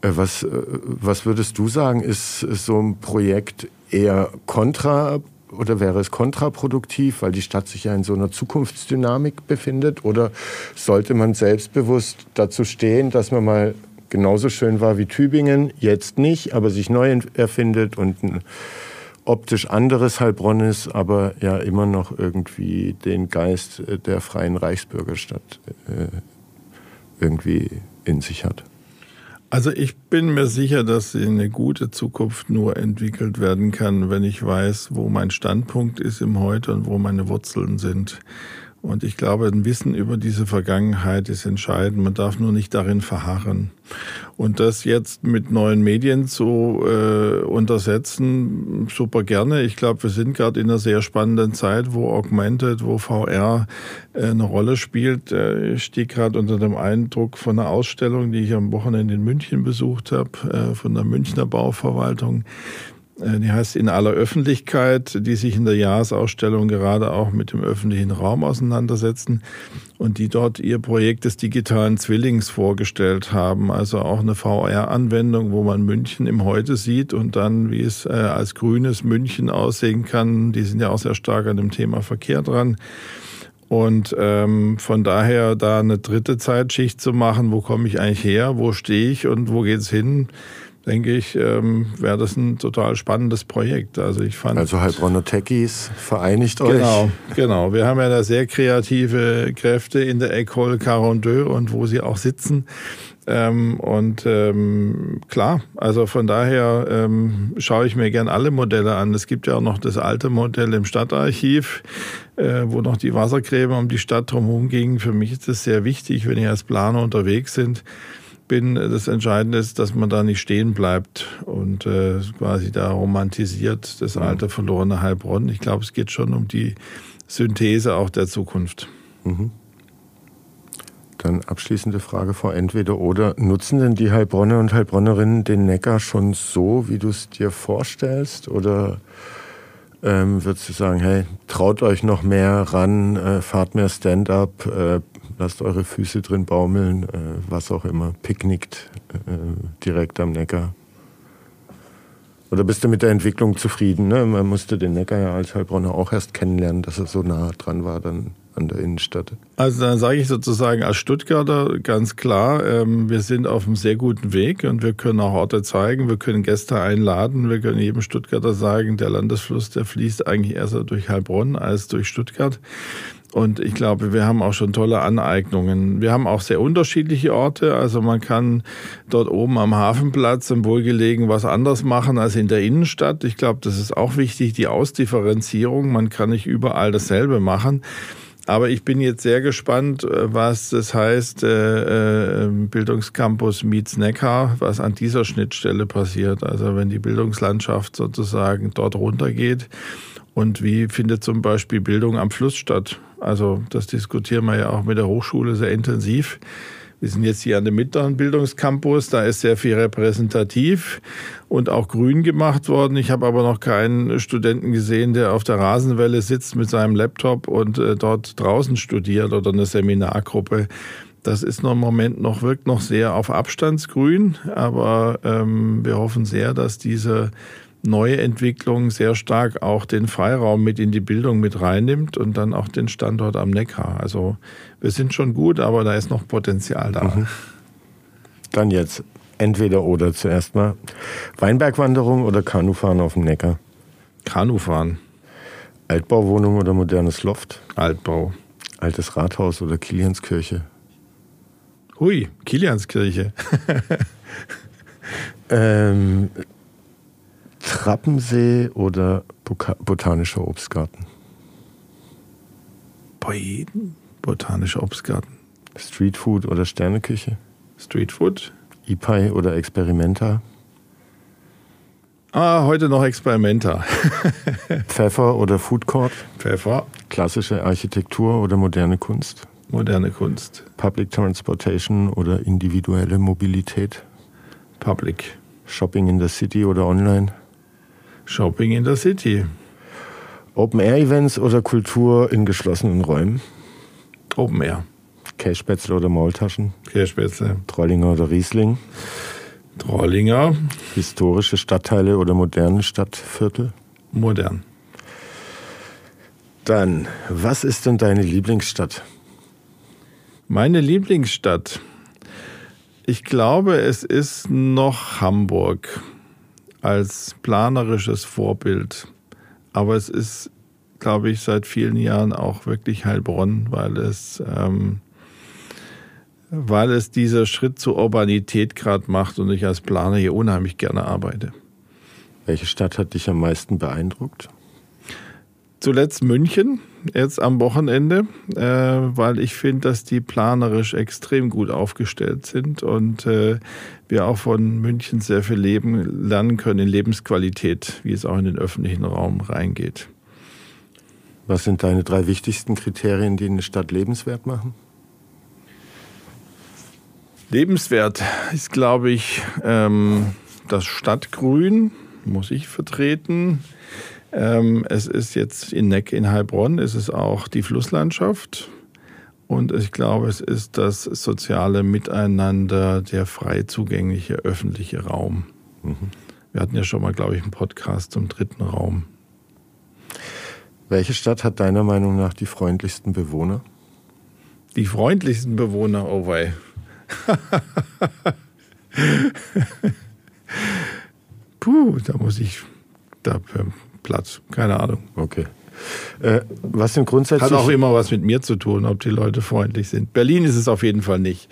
[SPEAKER 1] Äh, was, äh, was würdest du sagen, ist, ist so ein Projekt eher kontra oder wäre es kontraproduktiv, weil die Stadt sich ja in so einer Zukunftsdynamik befindet? Oder sollte man selbstbewusst dazu stehen, dass man mal genauso schön war wie Tübingen, jetzt nicht, aber sich neu erfindet und ein optisch anderes Heilbronn ist, aber ja immer noch irgendwie den Geist der freien Reichsbürgerstadt äh, irgendwie in sich hat?
[SPEAKER 2] Also ich bin mir sicher, dass eine gute Zukunft nur entwickelt werden kann, wenn ich weiß, wo mein Standpunkt ist im Heute und wo meine Wurzeln sind. Und ich glaube, ein Wissen über diese Vergangenheit ist entscheidend. Man darf nur nicht darin verharren. Und das jetzt mit neuen Medien zu äh, untersetzen, super gerne. Ich glaube, wir sind gerade in einer sehr spannenden Zeit, wo Augmented, wo VR äh, eine Rolle spielt. Äh, ich stehe gerade unter dem Eindruck von einer Ausstellung, die ich am Wochenende in München besucht habe, äh, von der Münchner Bauverwaltung die heißt in aller Öffentlichkeit, die sich in der Jahresausstellung gerade auch mit dem öffentlichen Raum auseinandersetzen und die dort ihr Projekt des digitalen Zwillings vorgestellt haben. Also auch eine VR-Anwendung, wo man München im Heute sieht und dann, wie es äh, als grünes München aussehen kann. Die sind ja auch sehr stark an dem Thema Verkehr dran. Und ähm, von daher da eine dritte Zeitschicht zu machen, wo komme ich eigentlich her, wo stehe ich und wo geht's hin? Denke ich, ähm, wäre das ein total spannendes Projekt. Also ich fand.
[SPEAKER 1] Also Heilbronner Techies, vereinigt
[SPEAKER 2] euch. Genau, genau. Wir haben ja da sehr kreative Kräfte in der École Carondeux und wo sie auch sitzen. Ähm, und ähm, klar, also von daher ähm, schaue ich mir gern alle Modelle an. Es gibt ja auch noch das alte Modell im Stadtarchiv, äh, wo noch die Wassergräben um die Stadt drumherum gingen. Für mich ist das sehr wichtig, wenn ich als Planer unterwegs sind bin. Das Entscheidende ist, dass man da nicht stehen bleibt und äh, quasi da romantisiert das alte verlorene Heilbronn. Ich glaube, es geht schon um die Synthese auch der Zukunft. Mhm.
[SPEAKER 1] Dann abschließende Frage vor entweder oder. Nutzen denn die Heilbronner und Heilbronnerinnen den Neckar schon so, wie du es dir vorstellst? Oder ähm, würdest du sagen, hey, traut euch noch mehr ran, äh, fahrt mehr Stand-up, äh, lasst eure Füße drin baumeln, äh, was auch immer, picknickt äh, direkt am Neckar. Oder bist du mit der Entwicklung zufrieden? Ne? Man musste den Neckar ja als Heilbronner auch erst kennenlernen, dass er so nah dran war dann an der Innenstadt.
[SPEAKER 2] Also dann sage ich sozusagen als Stuttgarter ganz klar, ähm, wir sind auf einem sehr guten Weg und wir können auch Orte zeigen, wir können Gäste einladen, wir können jedem Stuttgarter sagen, der Landesfluss, der fließt eigentlich erst durch Heilbronn als durch Stuttgart. Und ich glaube, wir haben auch schon tolle Aneignungen. Wir haben auch sehr unterschiedliche Orte. Also man kann dort oben am Hafenplatz im Wohlgelegen was anders machen als in der Innenstadt. Ich glaube, das ist auch wichtig, die Ausdifferenzierung. Man kann nicht überall dasselbe machen. Aber ich bin jetzt sehr gespannt, äh, was das heißt, äh, äh, Bildungscampus meets Neckar, was an dieser Schnittstelle passiert. Also wenn die Bildungslandschaft sozusagen dort runtergeht und wie findet zum Beispiel Bildung am Fluss statt? Also das diskutieren wir ja auch mit der Hochschule sehr intensiv. Wir sind jetzt hier an dem mittleren Bildungscampus, da ist sehr viel repräsentativ und auch grün gemacht worden. Ich habe aber noch keinen Studenten gesehen, der auf der Rasenwelle sitzt mit seinem Laptop und äh, dort draußen studiert oder eine Seminargruppe. Das ist noch im Moment noch, wirkt noch sehr auf Abstandsgrün, aber ähm, wir hoffen sehr, dass diese neue Entwicklung sehr stark auch den Freiraum mit in die Bildung mit reinnimmt und dann auch den Standort am Neckar. Also wir sind schon gut, aber da ist noch Potenzial da. Mhm.
[SPEAKER 1] Dann jetzt entweder oder zuerst mal. Weinbergwanderung oder Kanufahren auf dem Neckar?
[SPEAKER 2] Kanufahren.
[SPEAKER 1] Altbauwohnung oder modernes Loft?
[SPEAKER 2] Altbau.
[SPEAKER 1] Altes Rathaus oder Kilianskirche?
[SPEAKER 2] Hui, Kilianskirche.
[SPEAKER 1] ähm, Trappensee oder Botanischer Obstgarten?
[SPEAKER 2] Bei jedem Botanischer Obstgarten.
[SPEAKER 1] Streetfood oder Sterneküche?
[SPEAKER 2] Streetfood.
[SPEAKER 1] Ipai oder Experimenta?
[SPEAKER 2] Ah, heute noch Experimenta.
[SPEAKER 1] Pfeffer oder Food Court?
[SPEAKER 2] Pfeffer.
[SPEAKER 1] Klassische Architektur oder moderne Kunst?
[SPEAKER 2] Moderne Kunst.
[SPEAKER 1] Public Transportation oder individuelle Mobilität?
[SPEAKER 2] Public.
[SPEAKER 1] Shopping in the City oder online?
[SPEAKER 2] Shopping in the City.
[SPEAKER 1] Open-Air-Events oder Kultur in geschlossenen Räumen?
[SPEAKER 2] Open-Air.
[SPEAKER 1] Kässpätzle oder Maultaschen?
[SPEAKER 2] Kässpätzle.
[SPEAKER 1] Trollinger oder Riesling?
[SPEAKER 2] Trollinger.
[SPEAKER 1] Historische Stadtteile oder moderne Stadtviertel?
[SPEAKER 2] Modern.
[SPEAKER 1] Dann, was ist denn deine Lieblingsstadt?
[SPEAKER 2] Meine Lieblingsstadt. Ich glaube, es ist noch Hamburg als planerisches Vorbild. Aber es ist, glaube ich, seit vielen Jahren auch wirklich Heilbronn, weil es, ähm, weil es dieser Schritt zur Urbanität gerade macht und ich als Planer hier unheimlich gerne arbeite.
[SPEAKER 1] Welche Stadt hat dich am meisten beeindruckt?
[SPEAKER 2] Zuletzt München, jetzt am Wochenende, äh, weil ich finde, dass die planerisch extrem gut aufgestellt sind und äh, wir auch von München sehr viel leben, lernen können in Lebensqualität, wie es auch in den öffentlichen Raum reingeht.
[SPEAKER 1] Was sind deine drei wichtigsten Kriterien, die eine Stadt lebenswert machen?
[SPEAKER 2] Lebenswert ist, glaube ich, ähm, das Stadtgrün, muss ich vertreten. Ähm, es ist jetzt in Neck in Heilbronn, es ist auch die Flusslandschaft. Und ich glaube, es ist das soziale Miteinander, der frei zugängliche öffentliche Raum. Mhm. Wir hatten ja schon mal, glaube ich, einen Podcast zum dritten Raum.
[SPEAKER 1] Welche Stadt hat deiner Meinung nach die freundlichsten Bewohner?
[SPEAKER 2] Die freundlichsten Bewohner, oh wei. Puh, da muss ich, da Platz. Keine Ahnung.
[SPEAKER 1] Okay. Äh, was sind grundsätzlich.
[SPEAKER 2] Hat auch immer was mit mir zu tun, ob die Leute freundlich sind. Berlin ist es auf jeden Fall nicht.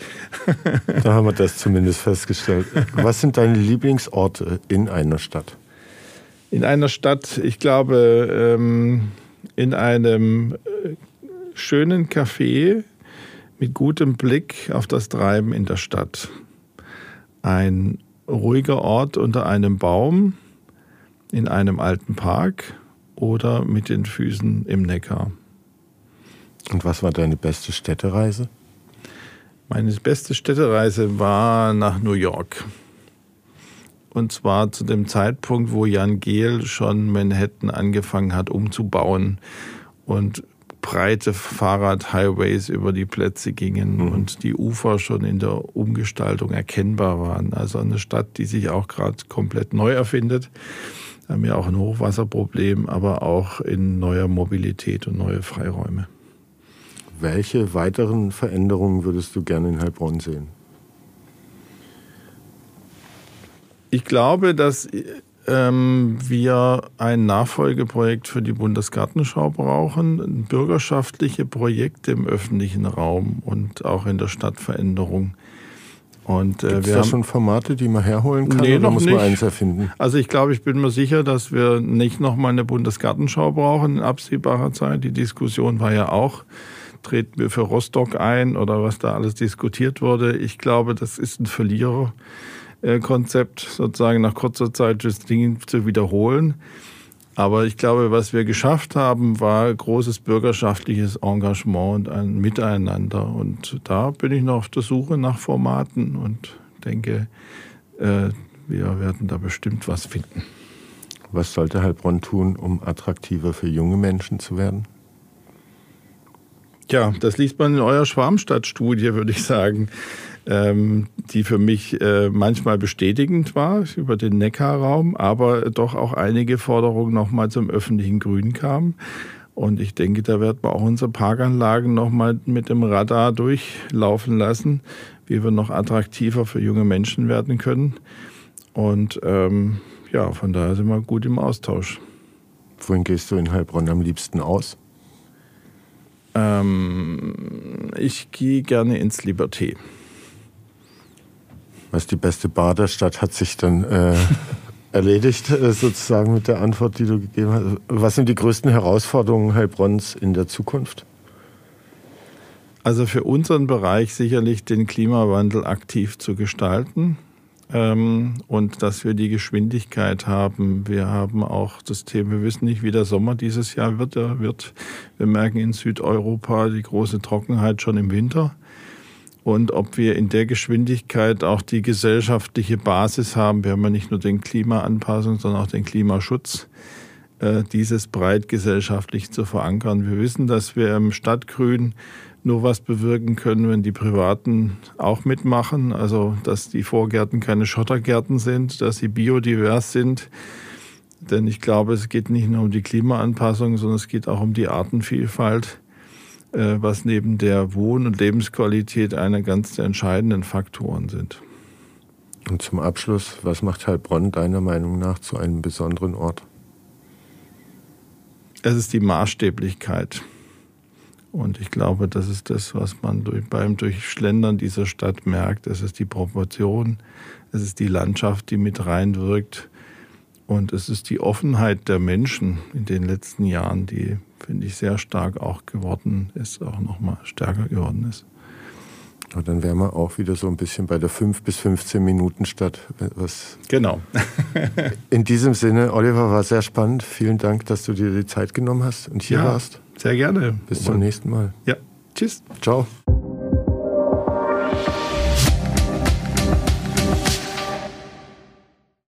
[SPEAKER 1] da haben wir das zumindest festgestellt. Was sind deine Lieblingsorte in einer Stadt?
[SPEAKER 2] In einer Stadt, ich glaube, ähm, in einem äh, schönen Café mit gutem Blick auf das Treiben in der Stadt. Ein ruhiger Ort unter einem Baum in einem alten Park oder mit den Füßen im Neckar.
[SPEAKER 1] Und was war deine beste Städtereise?
[SPEAKER 2] Meine beste Städtereise war nach New York. Und zwar zu dem Zeitpunkt, wo Jan Gehl schon Manhattan angefangen hat umzubauen und breite Fahrradhighways über die Plätze gingen mhm. und die Ufer schon in der Umgestaltung erkennbar waren. Also eine Stadt, die sich auch gerade komplett neu erfindet haben ja auch ein Hochwasserproblem, aber auch in neuer Mobilität und neue Freiräume.
[SPEAKER 1] Welche weiteren Veränderungen würdest du gerne in Heilbronn sehen?
[SPEAKER 2] Ich glaube, dass ähm, wir ein Nachfolgeprojekt für die Bundesgartenschau brauchen, bürgerschaftliche Projekte im öffentlichen Raum und auch in der Stadtveränderung.
[SPEAKER 1] Und, äh, Gibt es da schon Formate, die man herholen kann? Nee, oder muss man eins erfinden?
[SPEAKER 2] Also ich glaube, ich bin mir sicher, dass wir nicht nochmal eine Bundesgartenschau brauchen in absehbarer Zeit. Die Diskussion war ja auch, treten wir für Rostock ein oder was da alles diskutiert wurde. Ich glaube, das ist ein Verliererkonzept, sozusagen nach kurzer Zeit das Ding zu wiederholen. Aber ich glaube, was wir geschafft haben, war großes bürgerschaftliches Engagement und ein Miteinander. Und da bin ich noch auf der Suche nach Formaten und denke, äh, wir werden da bestimmt was finden.
[SPEAKER 1] Was sollte Heilbronn tun, um attraktiver für junge Menschen zu werden?
[SPEAKER 2] Ja, das liest man in eurer Schwarmstadt-Studie, würde ich sagen die für mich äh, manchmal bestätigend war über den Neckarraum, aber doch auch einige Forderungen nochmal zum öffentlichen Grün kamen. Und ich denke, da wird man auch unsere Parkanlagen nochmal mit dem Radar durchlaufen lassen, wie wir noch attraktiver für junge Menschen werden können. Und ähm, ja, von daher sind wir gut im Austausch.
[SPEAKER 1] Wohin gehst du in Heilbronn am liebsten aus?
[SPEAKER 2] Ähm, ich gehe gerne ins Liberté.
[SPEAKER 1] Was die beste Bar der Stadt hat sich dann äh, erledigt, äh, sozusagen mit der Antwort, die du gegeben hast. Was sind die größten Herausforderungen Heilbronns in der Zukunft?
[SPEAKER 2] Also für unseren Bereich sicherlich den Klimawandel aktiv zu gestalten ähm, und dass wir die Geschwindigkeit haben. Wir haben auch das Thema, wir wissen nicht, wie der Sommer dieses Jahr wird. Er wird wir merken in Südeuropa die große Trockenheit schon im Winter. Und ob wir in der Geschwindigkeit auch die gesellschaftliche Basis haben, wir haben ja nicht nur den Klimaanpassung, sondern auch den Klimaschutz, äh, dieses breit gesellschaftlich zu verankern. Wir wissen, dass wir im Stadtgrün nur was bewirken können, wenn die Privaten auch mitmachen. Also, dass die Vorgärten keine Schottergärten sind, dass sie biodivers sind. Denn ich glaube, es geht nicht nur um die Klimaanpassung, sondern es geht auch um die Artenvielfalt, was neben der Wohn- und Lebensqualität einer ganz der entscheidenden Faktoren sind.
[SPEAKER 1] Und zum Abschluss, was macht Heilbronn deiner Meinung nach zu einem besonderen Ort?
[SPEAKER 2] Es ist die Maßstäblichkeit. Und ich glaube, das ist das, was man durch, beim Durchschlendern dieser Stadt merkt. Es ist die Proportion, es ist die Landschaft, die mit reinwirkt. Und es ist die Offenheit der Menschen in den letzten Jahren, die, finde ich, sehr stark auch geworden ist, auch nochmal stärker geworden ist.
[SPEAKER 1] Und dann wären wir auch wieder so ein bisschen bei der 5 bis 15 Minuten Stadt. Was
[SPEAKER 2] genau.
[SPEAKER 1] in diesem Sinne, Oliver, war sehr spannend. Vielen Dank, dass du dir die Zeit genommen hast und hier ja. warst.
[SPEAKER 2] Sehr gerne.
[SPEAKER 1] Bis zum nächsten Mal.
[SPEAKER 2] Ja. Tschüss.
[SPEAKER 1] Ciao.